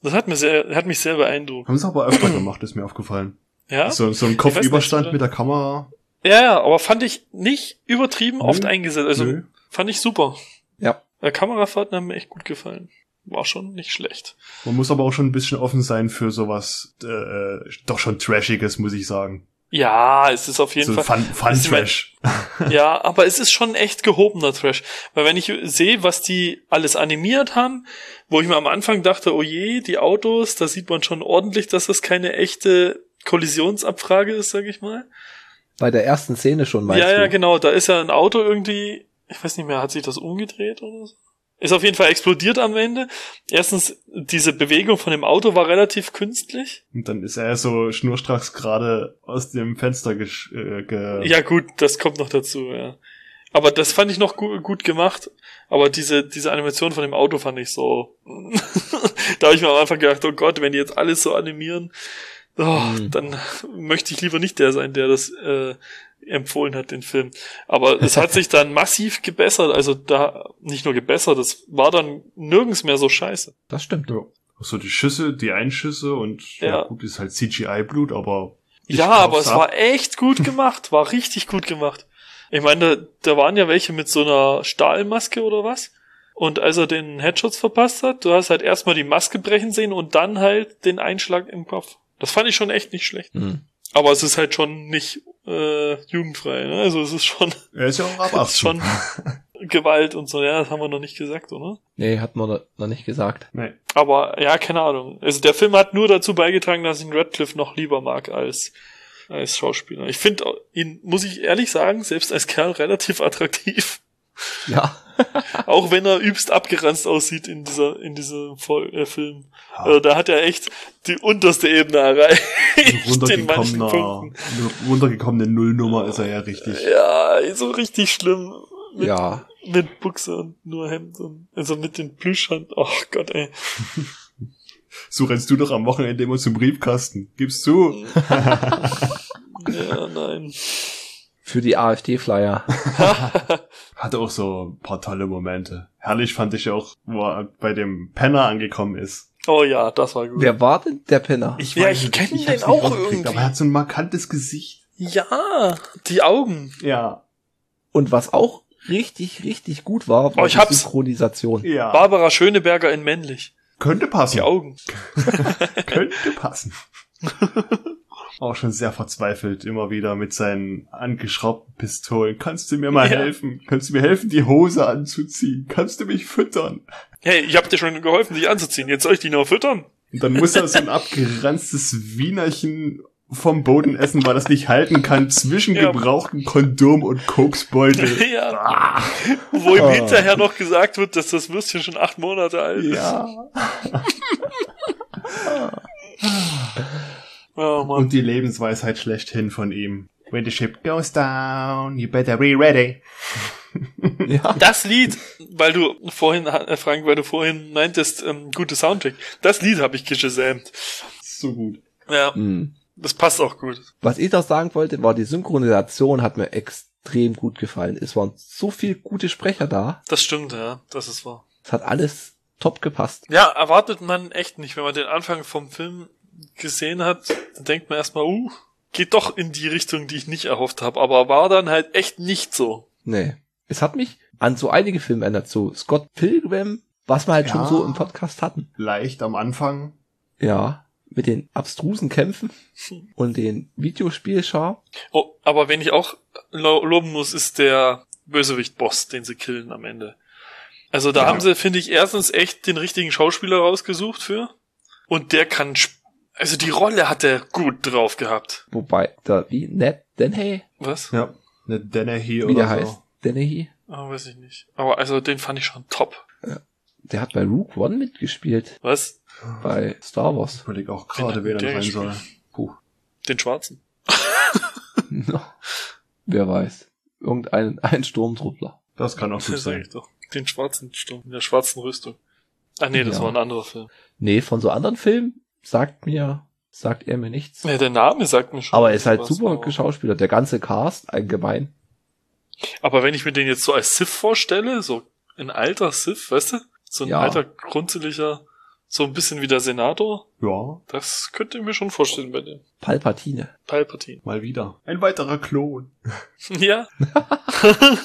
Das hat mir sehr, hat mich sehr beeindruckt. Haben sie aber öfter gemacht, ist mir aufgefallen. Ja? So, so ein Kopfüberstand nicht, mit der Kamera. Ja, ja, aber fand ich nicht übertrieben Nö, oft eingesetzt. Also nö. fand ich super. Ja. Der Kamerafahrten haben mir echt gut gefallen. War schon nicht schlecht. Man muss aber auch schon ein bisschen offen sein für sowas, äh, doch schon Trashiges, muss ich sagen. Ja, es ist auf jeden So Fall. Fun, Fun Trash. (laughs) Ja, aber es ist schon echt gehobener Trash. Weil wenn ich sehe, was die alles animiert haben, wo ich mir am Anfang dachte, oh je, die Autos, da sieht man schon ordentlich, dass das keine echte Kollisionsabfrage ist, sag ich mal. Bei der ersten Szene schon, meinst ja, du? ja, genau. Da ist ja ein Auto irgendwie, ich weiß nicht mehr, hat sich das umgedreht oder so? Ist auf jeden Fall explodiert am Ende. Erstens, diese Bewegung von dem Auto war relativ künstlich. Und dann ist er so schnurstracks gerade aus dem Fenster gesch äh, ge Ja, gut, das kommt noch dazu, ja. Aber das fand ich noch gu gut gemacht. Aber diese, diese Animation von dem Auto fand ich so. (laughs) da habe ich mir am Anfang gedacht, oh Gott, wenn die jetzt alles so animieren, oh, Hm. dann möchte ich lieber nicht der sein, der das äh, empfohlen hat, den Film. Aber es hat sich dann massiv gebessert. Also da nicht nur gebessert, es war dann nirgends mehr so scheiße. Das stimmt. Ja. So die Schüsse, die Einschüsse und ja, Ja. gut, ist halt CGI-Blut, aber ja, aber es ab. war echt gut gemacht, war richtig gut gemacht. Ich meine, da, da waren ja welche mit so einer Stahlmaske oder was. Und als er den Headshots verpasst hat, du hast halt erstmal die Maske brechen sehen und dann halt den Einschlag im Kopf. Das fand ich schon echt nicht schlecht. Hm. Aber es ist halt schon nicht äh, jugendfrei, ne? Also es ist schon, er ist ja auch ab es ist 18. schon (laughs) Gewalt und so, ja, das haben wir noch nicht gesagt, oder? Nee, hat man noch nicht gesagt. Nee. Aber ja, keine Ahnung. Also der Film hat nur dazu beigetragen, dass ich ihn Radcliffe noch lieber mag als als Schauspieler. Ich finde ihn, muss ich ehrlich sagen, selbst als Kerl relativ (laughs) attraktiv. Ja. (laughs) Auch wenn er übst abgeranzt aussieht in dieser in diesem Vol äh, Film. Also da hat er echt die unterste Ebene erreicht. (laughs) runtergekommener, runtergekommene Nullnummer ist er ja richtig. Ja, so richtig schlimm. Mit, Ja. mit Buchse und nur Hemd und also mit den Plüschhand. Ach Gott, ey. So rennst du doch am Wochenende immer zum Briefkasten. Gibst du? (laughs) Ja, nein. Für die AfD-Flyer. (laughs) Hatte auch so ein paar tolle Momente. Herrlich fand ich auch, wo er bei dem Penner angekommen ist. Oh ja, das war gut. Wer war denn der Penner? Ich Ja, weiß ich es kenn nicht, den auch irgendwie. Aber er hat so ein markantes Gesicht. Ja, die Augen. Ja. Und was auch richtig, richtig gut war, war Oh, ich die hab's. Synchronisation. Ja. Barbara Schöneberger in männlich. könnte passen. Die Augen. (laughs) Könnte passen. (laughs) Auch schon sehr verzweifelt, immer wieder mit seinen angeschraubten Pistolen. Kannst du mir mal Ja. helfen? Kannst du mir helfen, die Hose anzuziehen? Kannst du mich füttern? Hey, ich hab dir schon geholfen, dich anzuziehen. Jetzt soll ich dich noch füttern? Und dann muss er so ein abgeranztes Wienerchen vom Boden essen, weil er es nicht halten kann, zwischen Ja. gebrauchten Kondom und Koksbeutel. (laughs) ja. Wo ihm Ah. hinterher noch gesagt wird, dass das Würstchen schon acht Monate alt ist. Ja. (laughs) (laughs) Oh Mann. Und die Lebensweisheit schlechthin von ihm. When the ship goes down, you better be ready. Ja. (laughs) Das Lied, weil du vorhin, äh, Frank, weil du vorhin meintest, ähm, gute Soundtrack. Das Lied habe ich gesamt. So gut. Ja, Hm. das passt auch gut. Was ich noch sagen wollte, war die Synchronisation hat mir extrem gut gefallen. Es waren so viele gute Sprecher da. Das stimmt, ja, das ist wahr. Es hat alles top gepasst. Ja, erwartet man echt nicht. Wenn man den Anfang vom Film gesehen hat, dann denkt man erstmal, uh, geht doch in die Richtung, die ich nicht erhofft habe. Aber war dann halt echt nicht so. Nee. Es hat mich an so einige Filme erinnert, so Scott Pilgrim, was wir halt schon Ja. so im Podcast hatten. Leicht am Anfang. Ja. Mit den abstrusen Kämpfen (laughs) und den Videospielschar. Oh, aber wenn ich auch lo loben muss, ist der Bösewicht-Boss, den sie killen am Ende. Also da Ja. haben sie, finde ich, erstens echt den richtigen Schauspieler rausgesucht für. Und der kann, also die Rolle hat er gut drauf gehabt. Wobei, da, wie, Ned Dennehy, Was? Ja. Eine Dennehy wie oder der so. heißt, Dennehy, Ah, weiß ich nicht. Aber also den fand ich schon top. der hat bei Rook One mitgespielt, Was? bei Star Wars. Ich überleg auch gerade, wer der sein soll. Puh. Den schwarzen. (laughs) Wer weiß. Irgendein ein Sturmtruppler. Das kann auch (laughs) gut sein. ich doch. Den schwarzen Sturm, in der schwarzen Rüstung. Ah nee, das Ja. war ein anderer Film. Nee, von so anderen Filmen sagt mir, sagt er mir nichts. Ja, der Name sagt mir schon. Aber er ist halt super geschauspielert. Der ganze Cast allgemein. Aber wenn ich mir den jetzt so als Sith vorstelle, so ein alter Sith, weißt du? So ein Ja. alter, grunzeliger, so ein bisschen wie der Senator, Ja, das könnte ich mir schon vorstellen bei dem. Palpatine. Palpatine. mal wieder. Ein weiterer Klon. (laughs) Ja. (laughs)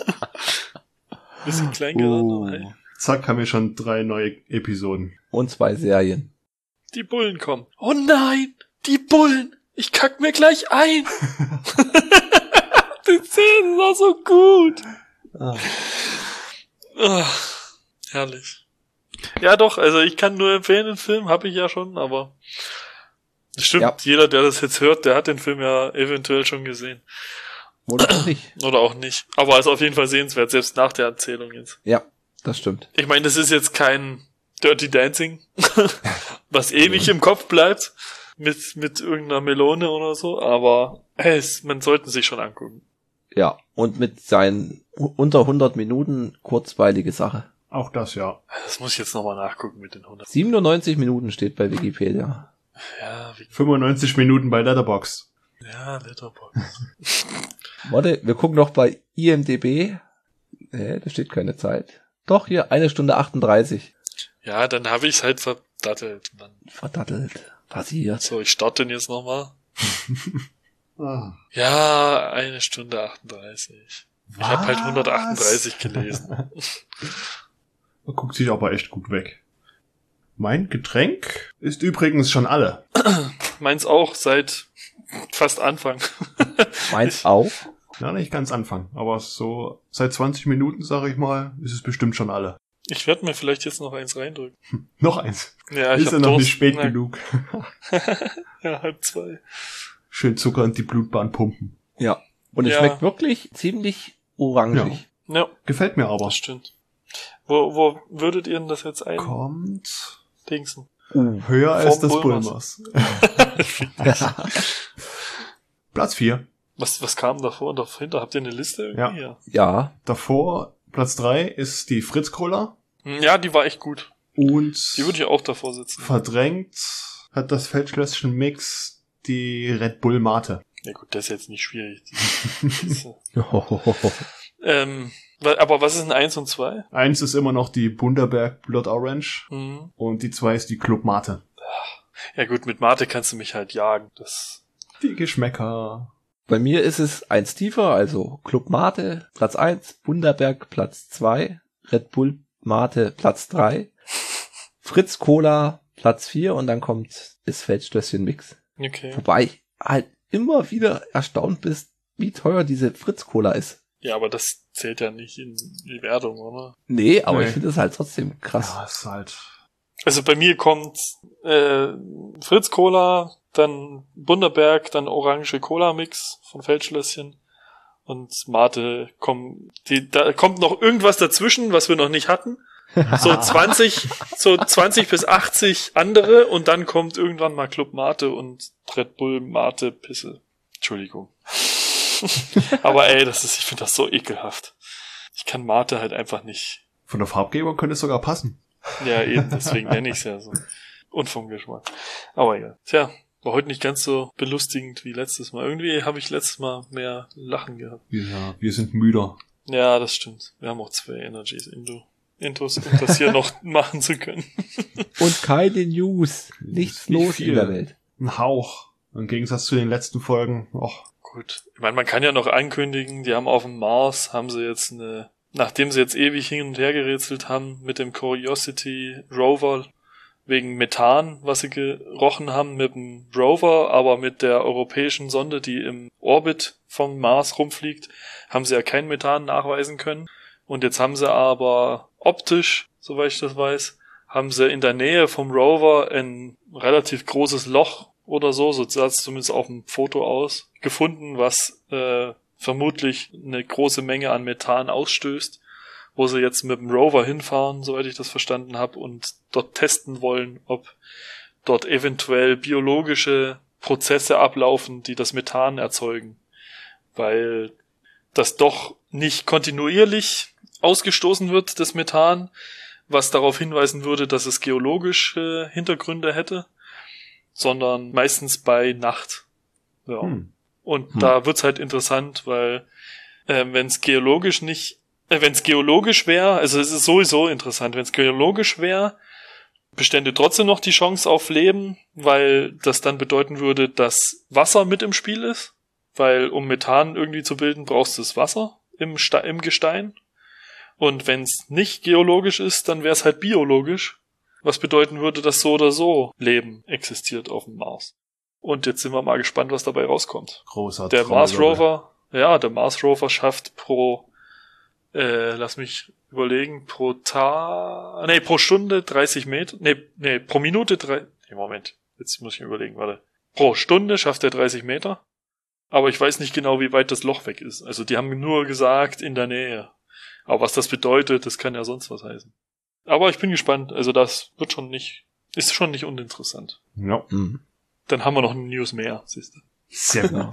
bisschen klein geraten, aber hey. Zack, haben wir schon drei neue Episoden. Und zwei Serien. Die Bullen kommen. Oh nein! Die Bullen! Ich kack mir gleich ein! (laughs) die Szene war so gut! Ah, herrlich. Ja, doch, also ich kann nur empfehlen, den Film habe ich ja schon, aber das stimmt, Ja. jeder, der das jetzt hört, der hat den Film ja eventuell schon gesehen. Oder auch nicht. (clears throat) Oder auch nicht. Aber ist auf jeden Fall sehenswert, selbst nach der Erzählung jetzt. Ja, das stimmt. Ich meine, das ist jetzt kein Dirty Dancing, (laughs) was ewig im Kopf bleibt, mit, mit irgendeiner Melone oder so, aber hey, es, man sollte sich schon angucken. Ja, und mit seinen unter 100 Minuten kurzweilige Sache. Auch das, ja. Das muss ich jetzt nochmal nachgucken mit den 100. 97 Minuten steht bei Wikipedia. Ja, wie, 95 Minuten bei Letterbox. ja, Letterbox. (laughs) Warte, wir gucken noch bei IMDB. Nee, da steht keine Zeit. Doch, hier, eine Stunde 38. Ja, dann habe ich es halt verdattelt. Dann, Verdattelt. Passiert. so, ich starte den jetzt nochmal. (laughs) Ah. Ja, eine Stunde 38. Ich habe halt 138 gelesen. (laughs) Man guckt sich aber echt gut weg. Mein Getränk ist übrigens schon alle. (clears throat) Meins auch seit fast Anfang. (laughs) Meins auch. Ja, nicht ganz Anfang, aber so seit 20 Minuten, sage ich mal, ist es bestimmt schon alle. Ich werde mir vielleicht jetzt noch eins reindrücken. (laughs) Noch eins. Ja, ich ist ja noch Durst. nicht spät Na, genug. (laughs) Ja, halb zwei. Schön Zucker in die Blutbahn pumpen. Ja. Und es Ja. schmeckt wirklich ziemlich orangig. Ja, Gefällt mir aber. das stimmt. Wo, wo würdet ihr denn das jetzt ein Kommt Dingsen? Uh. höher als das Bulmers. Bulmers. (laughs) Platz 4. Was, was kam davor und dahinter? Habt ihr eine Liste irgendwie? Ja. ja, Davor, Platz 3 ist die Fritz Cola. Hm, Ja, die war echt gut. Und Die würde ich auch davor sitzen. verdrängt hat das Feldschlösschen Mix die Red Bull Mate. Ja gut, das ist jetzt nicht schwierig. Äh, (laughs) ähm, aber was ist ein Eins und zwei? Eins ist immer noch die Bunderberg Blood Orange Mhm. und die zwei ist die Club Mate. Ja gut, mit Mate kannst du mich halt jagen. Das. Die Geschmäcker. Bei mir ist es eins tiefer, also Club Mate Platz 1, Bunderberg Platz 2, Red Bull Mate Platz 3, Fritz Cola Platz 4 und dann kommt das Feldstößchen Mix. Okay. Wobei ich halt immer wieder erstaunt bist, wie teuer diese Fritz Cola ist. Ja, aber das zählt ja nicht in die Wertung, oder? Nee, aber Nee. ich finde es halt trotzdem krass. Ja, ist halt. Also bei mir kommt äh, Fritz Cola, dann Bunderberg, dann Orange Cola Mix von Feldschlösschen und Mate kommen, die, da kommt noch irgendwas dazwischen, was wir noch nicht hatten. So (laughs) 20, so 20 bis 80 andere und dann kommt irgendwann mal Club Mate und Red Bull Mate Pisse. Entschuldigung. (laughs) Aber ey, das ist, ich finde das so ekelhaft. Ich kann Mate halt einfach nicht. Von der Farbgebung könnte es sogar passen. Ja, eben, deswegen nenne ich es ja so. Und vom Geschmack. Aber ja. Tja, war heute nicht ganz so belustigend wie letztes Mal. Irgendwie habe ich letztes Mal mehr Lachen gehabt. Ja, wir sind müder. Ja, das stimmt. Wir haben auch zwei Energies Indo. Intos, um das hier (laughs) noch machen zu können. (laughs) Und keine News. Nichts Nicht los viel. in der Welt. Ein Hauch. Im Gegensatz zu den letzten Folgen. Och, Gut. Ich meine, man kann ja noch ankündigen, die haben auf dem Mars, haben sie jetzt eine, nachdem sie jetzt ewig hin und her gerätselt haben mit dem Curiosity Rover wegen Methan, was sie gerochen haben mit dem Rover, aber mit der europäischen Sonde, die im Orbit vom Mars rumfliegt, haben sie ja kein Methan nachweisen können. Und jetzt haben sie aber optisch, soweit ich das weiß, haben sie in der Nähe vom Rover ein relativ großes Loch oder so, so sah es zumindest auf dem Foto aus, gefunden, was äh, vermutlich eine große Menge an Methan ausstößt, wo sie jetzt mit dem Rover hinfahren, soweit ich das verstanden habe, und dort testen wollen, ob dort eventuell biologische Prozesse ablaufen, die das Methan erzeugen. Weil das doch nicht kontinuierlich ausgestoßen wird, das Methan, was darauf hinweisen würde, dass es geologische Hintergründe hätte, sondern meistens bei Nacht. Ja. hm. Und Hm. da wird's halt interessant, weil äh, wenn es geologisch nicht, wenn es geologisch wäre, also es ist sowieso interessant, wenn es geologisch wäre, bestände trotzdem noch die Chance auf Leben, weil das dann bedeuten würde, dass Wasser mit im Spiel ist, weil um Methan irgendwie zu bilden, brauchst du das Wasser im, Ste im Gestein. Und wenn es nicht geologisch ist, dann wäre es halt biologisch, was bedeuten würde, dass so oder so Leben existiert auf dem Mars. Und jetzt sind wir mal gespannt, was dabei rauskommt. großer Der Mars. Rover, ja, der Mars Rover schafft pro, äh, lass mich überlegen, pro Tag, nee, pro Stunde 30 Meter, nee, nee, pro Minute drei, nee, Moment, jetzt muss ich mir überlegen, warte. Pro Stunde schafft er 30 Meter, aber ich weiß nicht genau, wie weit das Loch weg ist. Also die haben nur gesagt, in der Nähe. Aber was das bedeutet, das kann ja sonst was heißen. Aber ich bin gespannt, also das wird schon nicht, ist schon nicht uninteressant. Ja, Mhm. Dann haben wir noch eine News mehr, siehst du. sehr. Ja.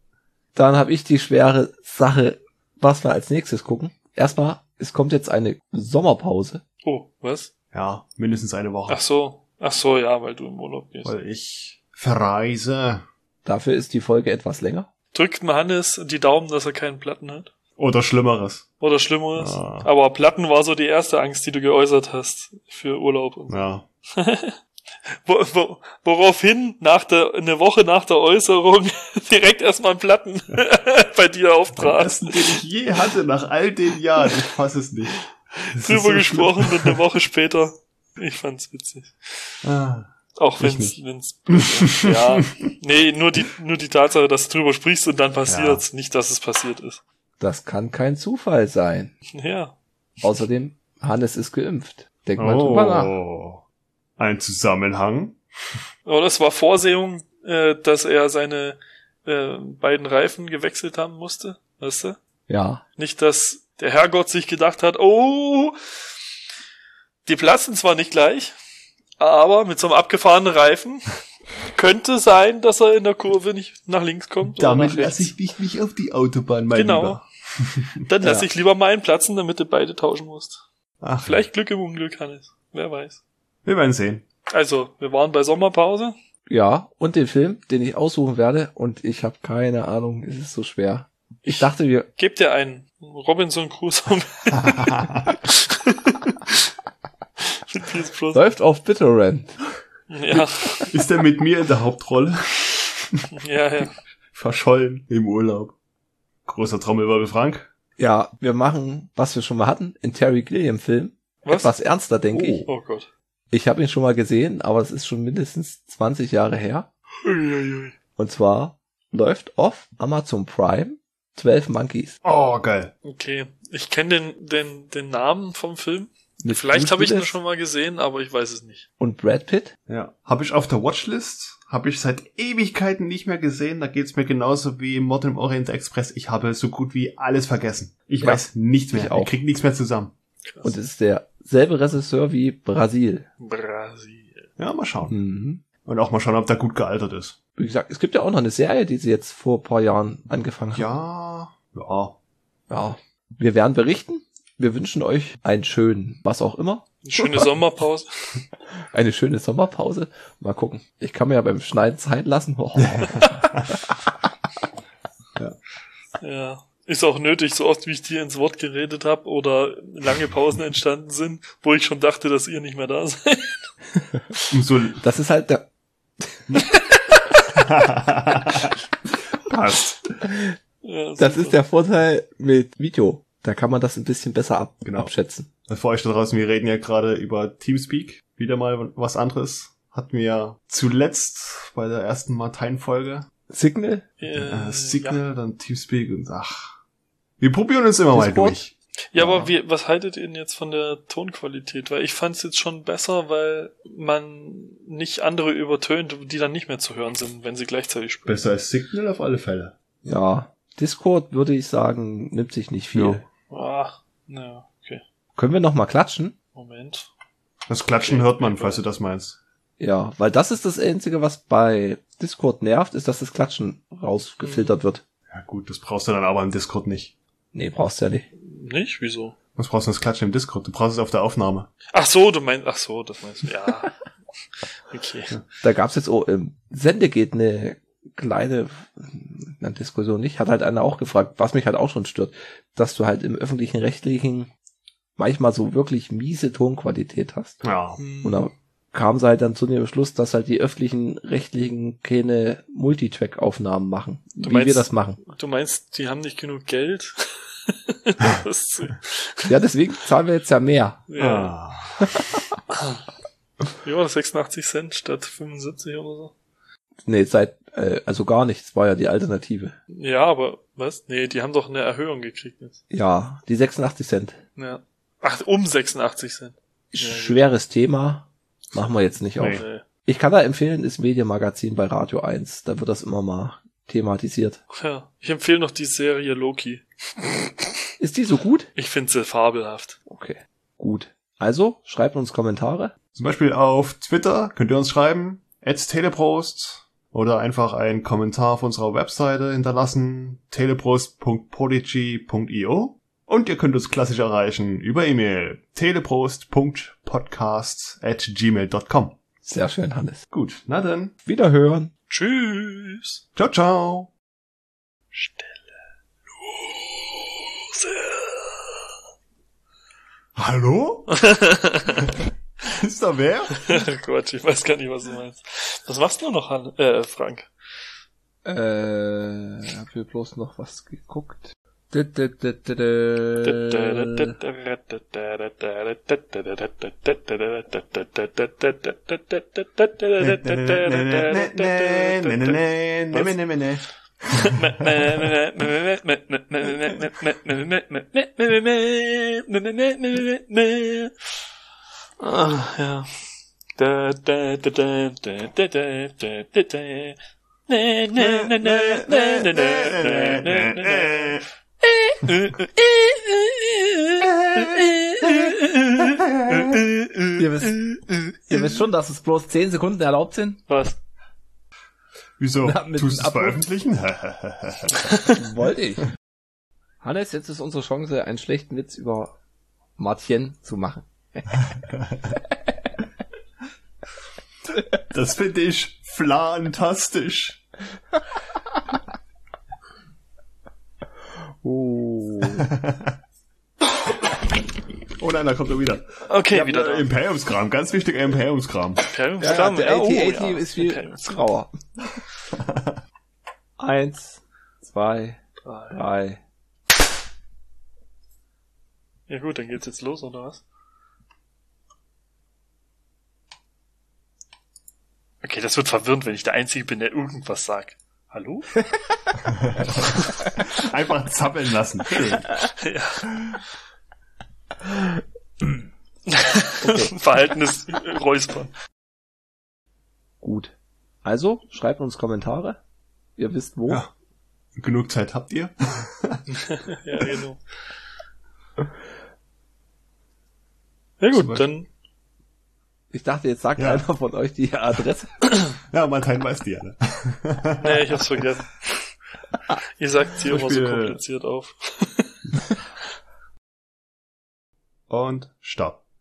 (laughs) Dann habe ich die schwere Sache, was wir als nächstes gucken. Erstmal, es kommt jetzt eine Sommerpause. Oh, was? Ja, mindestens eine Woche. Ach so, ach so, ja, weil du im Urlaub gehst. Weil ich verreise. Dafür ist die Folge etwas länger. Drückt mal Hannes die Daumen, dass er keinen Platten hat? Oder Schlimmeres. Oder Schlimmeres? Ah. Aber Platten war so die erste Angst, die du geäußert hast für Urlaub. Ja. (laughs) Wo, wo, woraufhin nach der, eine Woche nach der Äußerung (laughs) direkt erstmal ein Platten (laughs) bei dir Den auftrat. ersten, den ich je hatte, nach all den Jahren. Ich fasse es nicht. Das Drüber so gesprochen und eine Woche später. Ich fand's witzig. Ah. Auch wenn's, wenn's, (laughs) ja. Nee, nur die, nur die Tatsache, dass du drüber sprichst und dann passiert's, nicht, dass es passiert ist. Das kann kein Zufall sein. Ja. Außerdem, Hannes ist geimpft. Denk mal drüber nach. Oh. Ein Zusammenhang. Aber das war Vorsehung, äh, dass er seine äh, beiden Reifen gewechselt haben musste, weißt du? Ja, Nicht, dass der Herrgott sich gedacht hat, oh, die platzen zwar nicht gleich, aber mit so einem abgefahrenen Reifen (laughs) könnte sein, dass er in der Kurve nicht nach links kommt. oder Damit lasse ich dich nicht auf die Autobahn, mein Genau. Lieber. (laughs) Dann lass Ja. ich lieber meinen platzen, damit du beide tauschen musst. Ach, Vielleicht Glück im Unglück, Hannes. Wer weiß. Wir werden sehen. Also, wir waren bei Sommerpause. ja. Und den Film, den ich aussuchen werde. Und ich habe keine Ahnung, es ist so schwer. Ich dachte, wir, Gebt dir einen Robinson Crusoe (laughs) (laughs) läuft auf BitTorrent. Ja, Ist er mit mir in der Hauptrolle? ja, ja. Verschollen im Urlaub. Großer Trommelwirbel, Frank. Ja, wir machen, was wir schon mal hatten, in Terry Gilliam Film. Was? Etwas ernster, denke ich. Oh Gott. Ich habe ihn schon mal gesehen, aber es ist schon mindestens 20 Jahre her. Und zwar läuft auf Amazon Prime 12 Monkeys. Oh, geil. Okay. Ich kenne den, den, den Namen vom Film. Mit Vielleicht habe ich ihn schon mal gesehen, aber ich weiß es nicht. Und Brad Pitt? Ja. Habe ich auf der Watchlist, habe ich seit Ewigkeiten nicht mehr gesehen. Da geht's mir genauso wie Mord im Orient Express. Ich habe so gut wie alles vergessen. Ich Ja, weiß nichts mehr. ich auch. Ich krieg nichts mehr zusammen. Krass. Und es ist derselbe Regisseur wie Brasil. Brasil. Ja, mal schauen. Mhm. Und auch mal schauen, ob der gut gealtert ist. Wie gesagt, es gibt ja auch noch eine Serie, die sie jetzt vor ein paar Jahren angefangen haben. Ja, ja. Ja. Wir werden berichten. Wir wünschen euch einen schönen, was auch immer, Eine schöne Sommerpause. (laughs) eine schöne Sommerpause. Mal gucken. Ich kann mir ja beim Schneiden Zeit lassen. Oh. (laughs) Ja. Ist auch nötig, so oft wie ich dir ins Wort geredet habe oder lange Pausen entstanden sind, wo ich schon dachte, dass ihr nicht mehr da seid. (laughs) Umso Das ist halt der, (laughs) passt. Ja, das ist der Vorteil mit Video. Da kann man das ein bisschen besser ab, Genau. abschätzen. Für euch da draußen, wir reden ja gerade über Teamspeak. Wieder mal was anderes. Hatten wir ja zuletzt bei der ersten Martine-Folge. Signal? Äh, Äh, Signal, dann Teamspeak und ach. Wir probieren uns immer mal Discord? durch. Ja, aber wie, was haltet ihr denn jetzt von der Tonqualität? Weil ich fand es jetzt schon besser, weil man nicht andere übertönt, die dann nicht mehr zu hören sind, wenn sie gleichzeitig spielen. Besser als Signal auf alle Fälle. Ja. Discord würde ich sagen, nimmt sich nicht viel. Ja. Ach, na, okay. Können wir noch mal klatschen? Moment. Das Klatschen Okay. hört man, falls du das meinst. Ja, weil das ist das Einzige, was bei Discord nervt, ist, dass das Klatschen rausgefiltert wird. Ja gut, das brauchst du dann aber im Discord nicht. Nee, brauchst du ja nicht. Nicht? Wieso? Was brauchst du das Klatschen im Discord? Du brauchst es auf der Aufnahme. Ach so, du meinst, ach so, das meinst du, ja. (laughs) Okay. Da gab's jetzt auch im Sendegeht eine kleine na, Diskussion nicht. Hat halt einer auch gefragt, was mich halt auch schon stört, dass du halt im öffentlichen Rechtlichen manchmal so wirklich miese Tonqualität hast. Ja. Und da kam sie halt dann zu dem Beschluss, dass halt die öffentlichen Rechtlichen keine Multitrack-Aufnahmen machen, Du wie meinst- wir das machen. Du meinst, die haben nicht genug Geld? (laughs) Ja, deswegen zahlen wir jetzt ja mehr. ja. Ah. (laughs) ja, 86 Cent statt 75 oder so. Nee, seit, äh, also gar nichts, war ja die Alternative. Ja, aber was? Nee, die haben doch eine Erhöhung gekriegt jetzt. Ja, die 86 Cent. Ja. Ach, um 86 Cent. Ja, Schweres Thema, machen wir jetzt nicht auf. Nee. Nee. Ich kann da empfehlen, ist Medienmagazin bei Radio 1. Da wird das immer mal thematisiert. Ja. Ich empfehle noch die Serie Loki. Ist die so gut? Ich finde sie fabelhaft. Okay, gut. Also, schreibt uns Kommentare. Zum Beispiel auf Twitter könnt ihr uns schreiben, at teleprost oder einfach einen Kommentar auf unserer Webseite hinterlassen, teleprost.podigy.io und ihr könnt uns klassisch erreichen über E-Mail teleprost.podcast at gmail.com. Sehr schön, Hannes. Gut, na dann, Wiederhören. Tschüss. ciao, ciao. Stelle. Hallo? (laughs) Ist da wer? (laughs) Oh Gott, ich weiß gar nicht, was du meinst. Was machst du noch, Han äh, Frank? Äh, hab hier bloß noch was geguckt. Ah, ja. Da, da, da, da, da, da, da, da, da, da. ihr, wisst, ihr wisst schon, dass es bloß 10 Sekunden erlaubt sind. Was? Wieso? Na, mit Tust du es veröffentlichen? (laughs) Wollte ich. Hannes, jetzt ist unsere Chance, einen schlechten Witz über Martien zu machen. das finde ich flantastisch. (laughs) Oh. Oh nein, da kommt er wieder. Okay, wieder da. Imperiumskram, ganz wichtiger Imperiumskram. Imperiumskram. der oh, AT-AT ja. ist viel grauer. (laughs) Eins, zwei, Drei. drei. Ja gut, dann geht's jetzt los, oder was? Okay, das wird verwirrend, wenn ich der Einzige bin, der irgendwas sagt. Hallo? (laughs) Einfach zappeln lassen. Schön. ja. Okay. Verhaltenes Räuspern. Gut. Also, schreibt uns Kommentare. Ihr wisst wo. Ja. Genug Zeit habt ihr? (laughs) ja, genau. Ja gut, dann Ich dachte, jetzt sagt Ja. einer von euch die Adresse. Ja, Martin weiß die alle. (laughs) Nee, ich hab's vergessen. Ihr sagt sie immer so Beispiel- kompliziert auf. Und Start.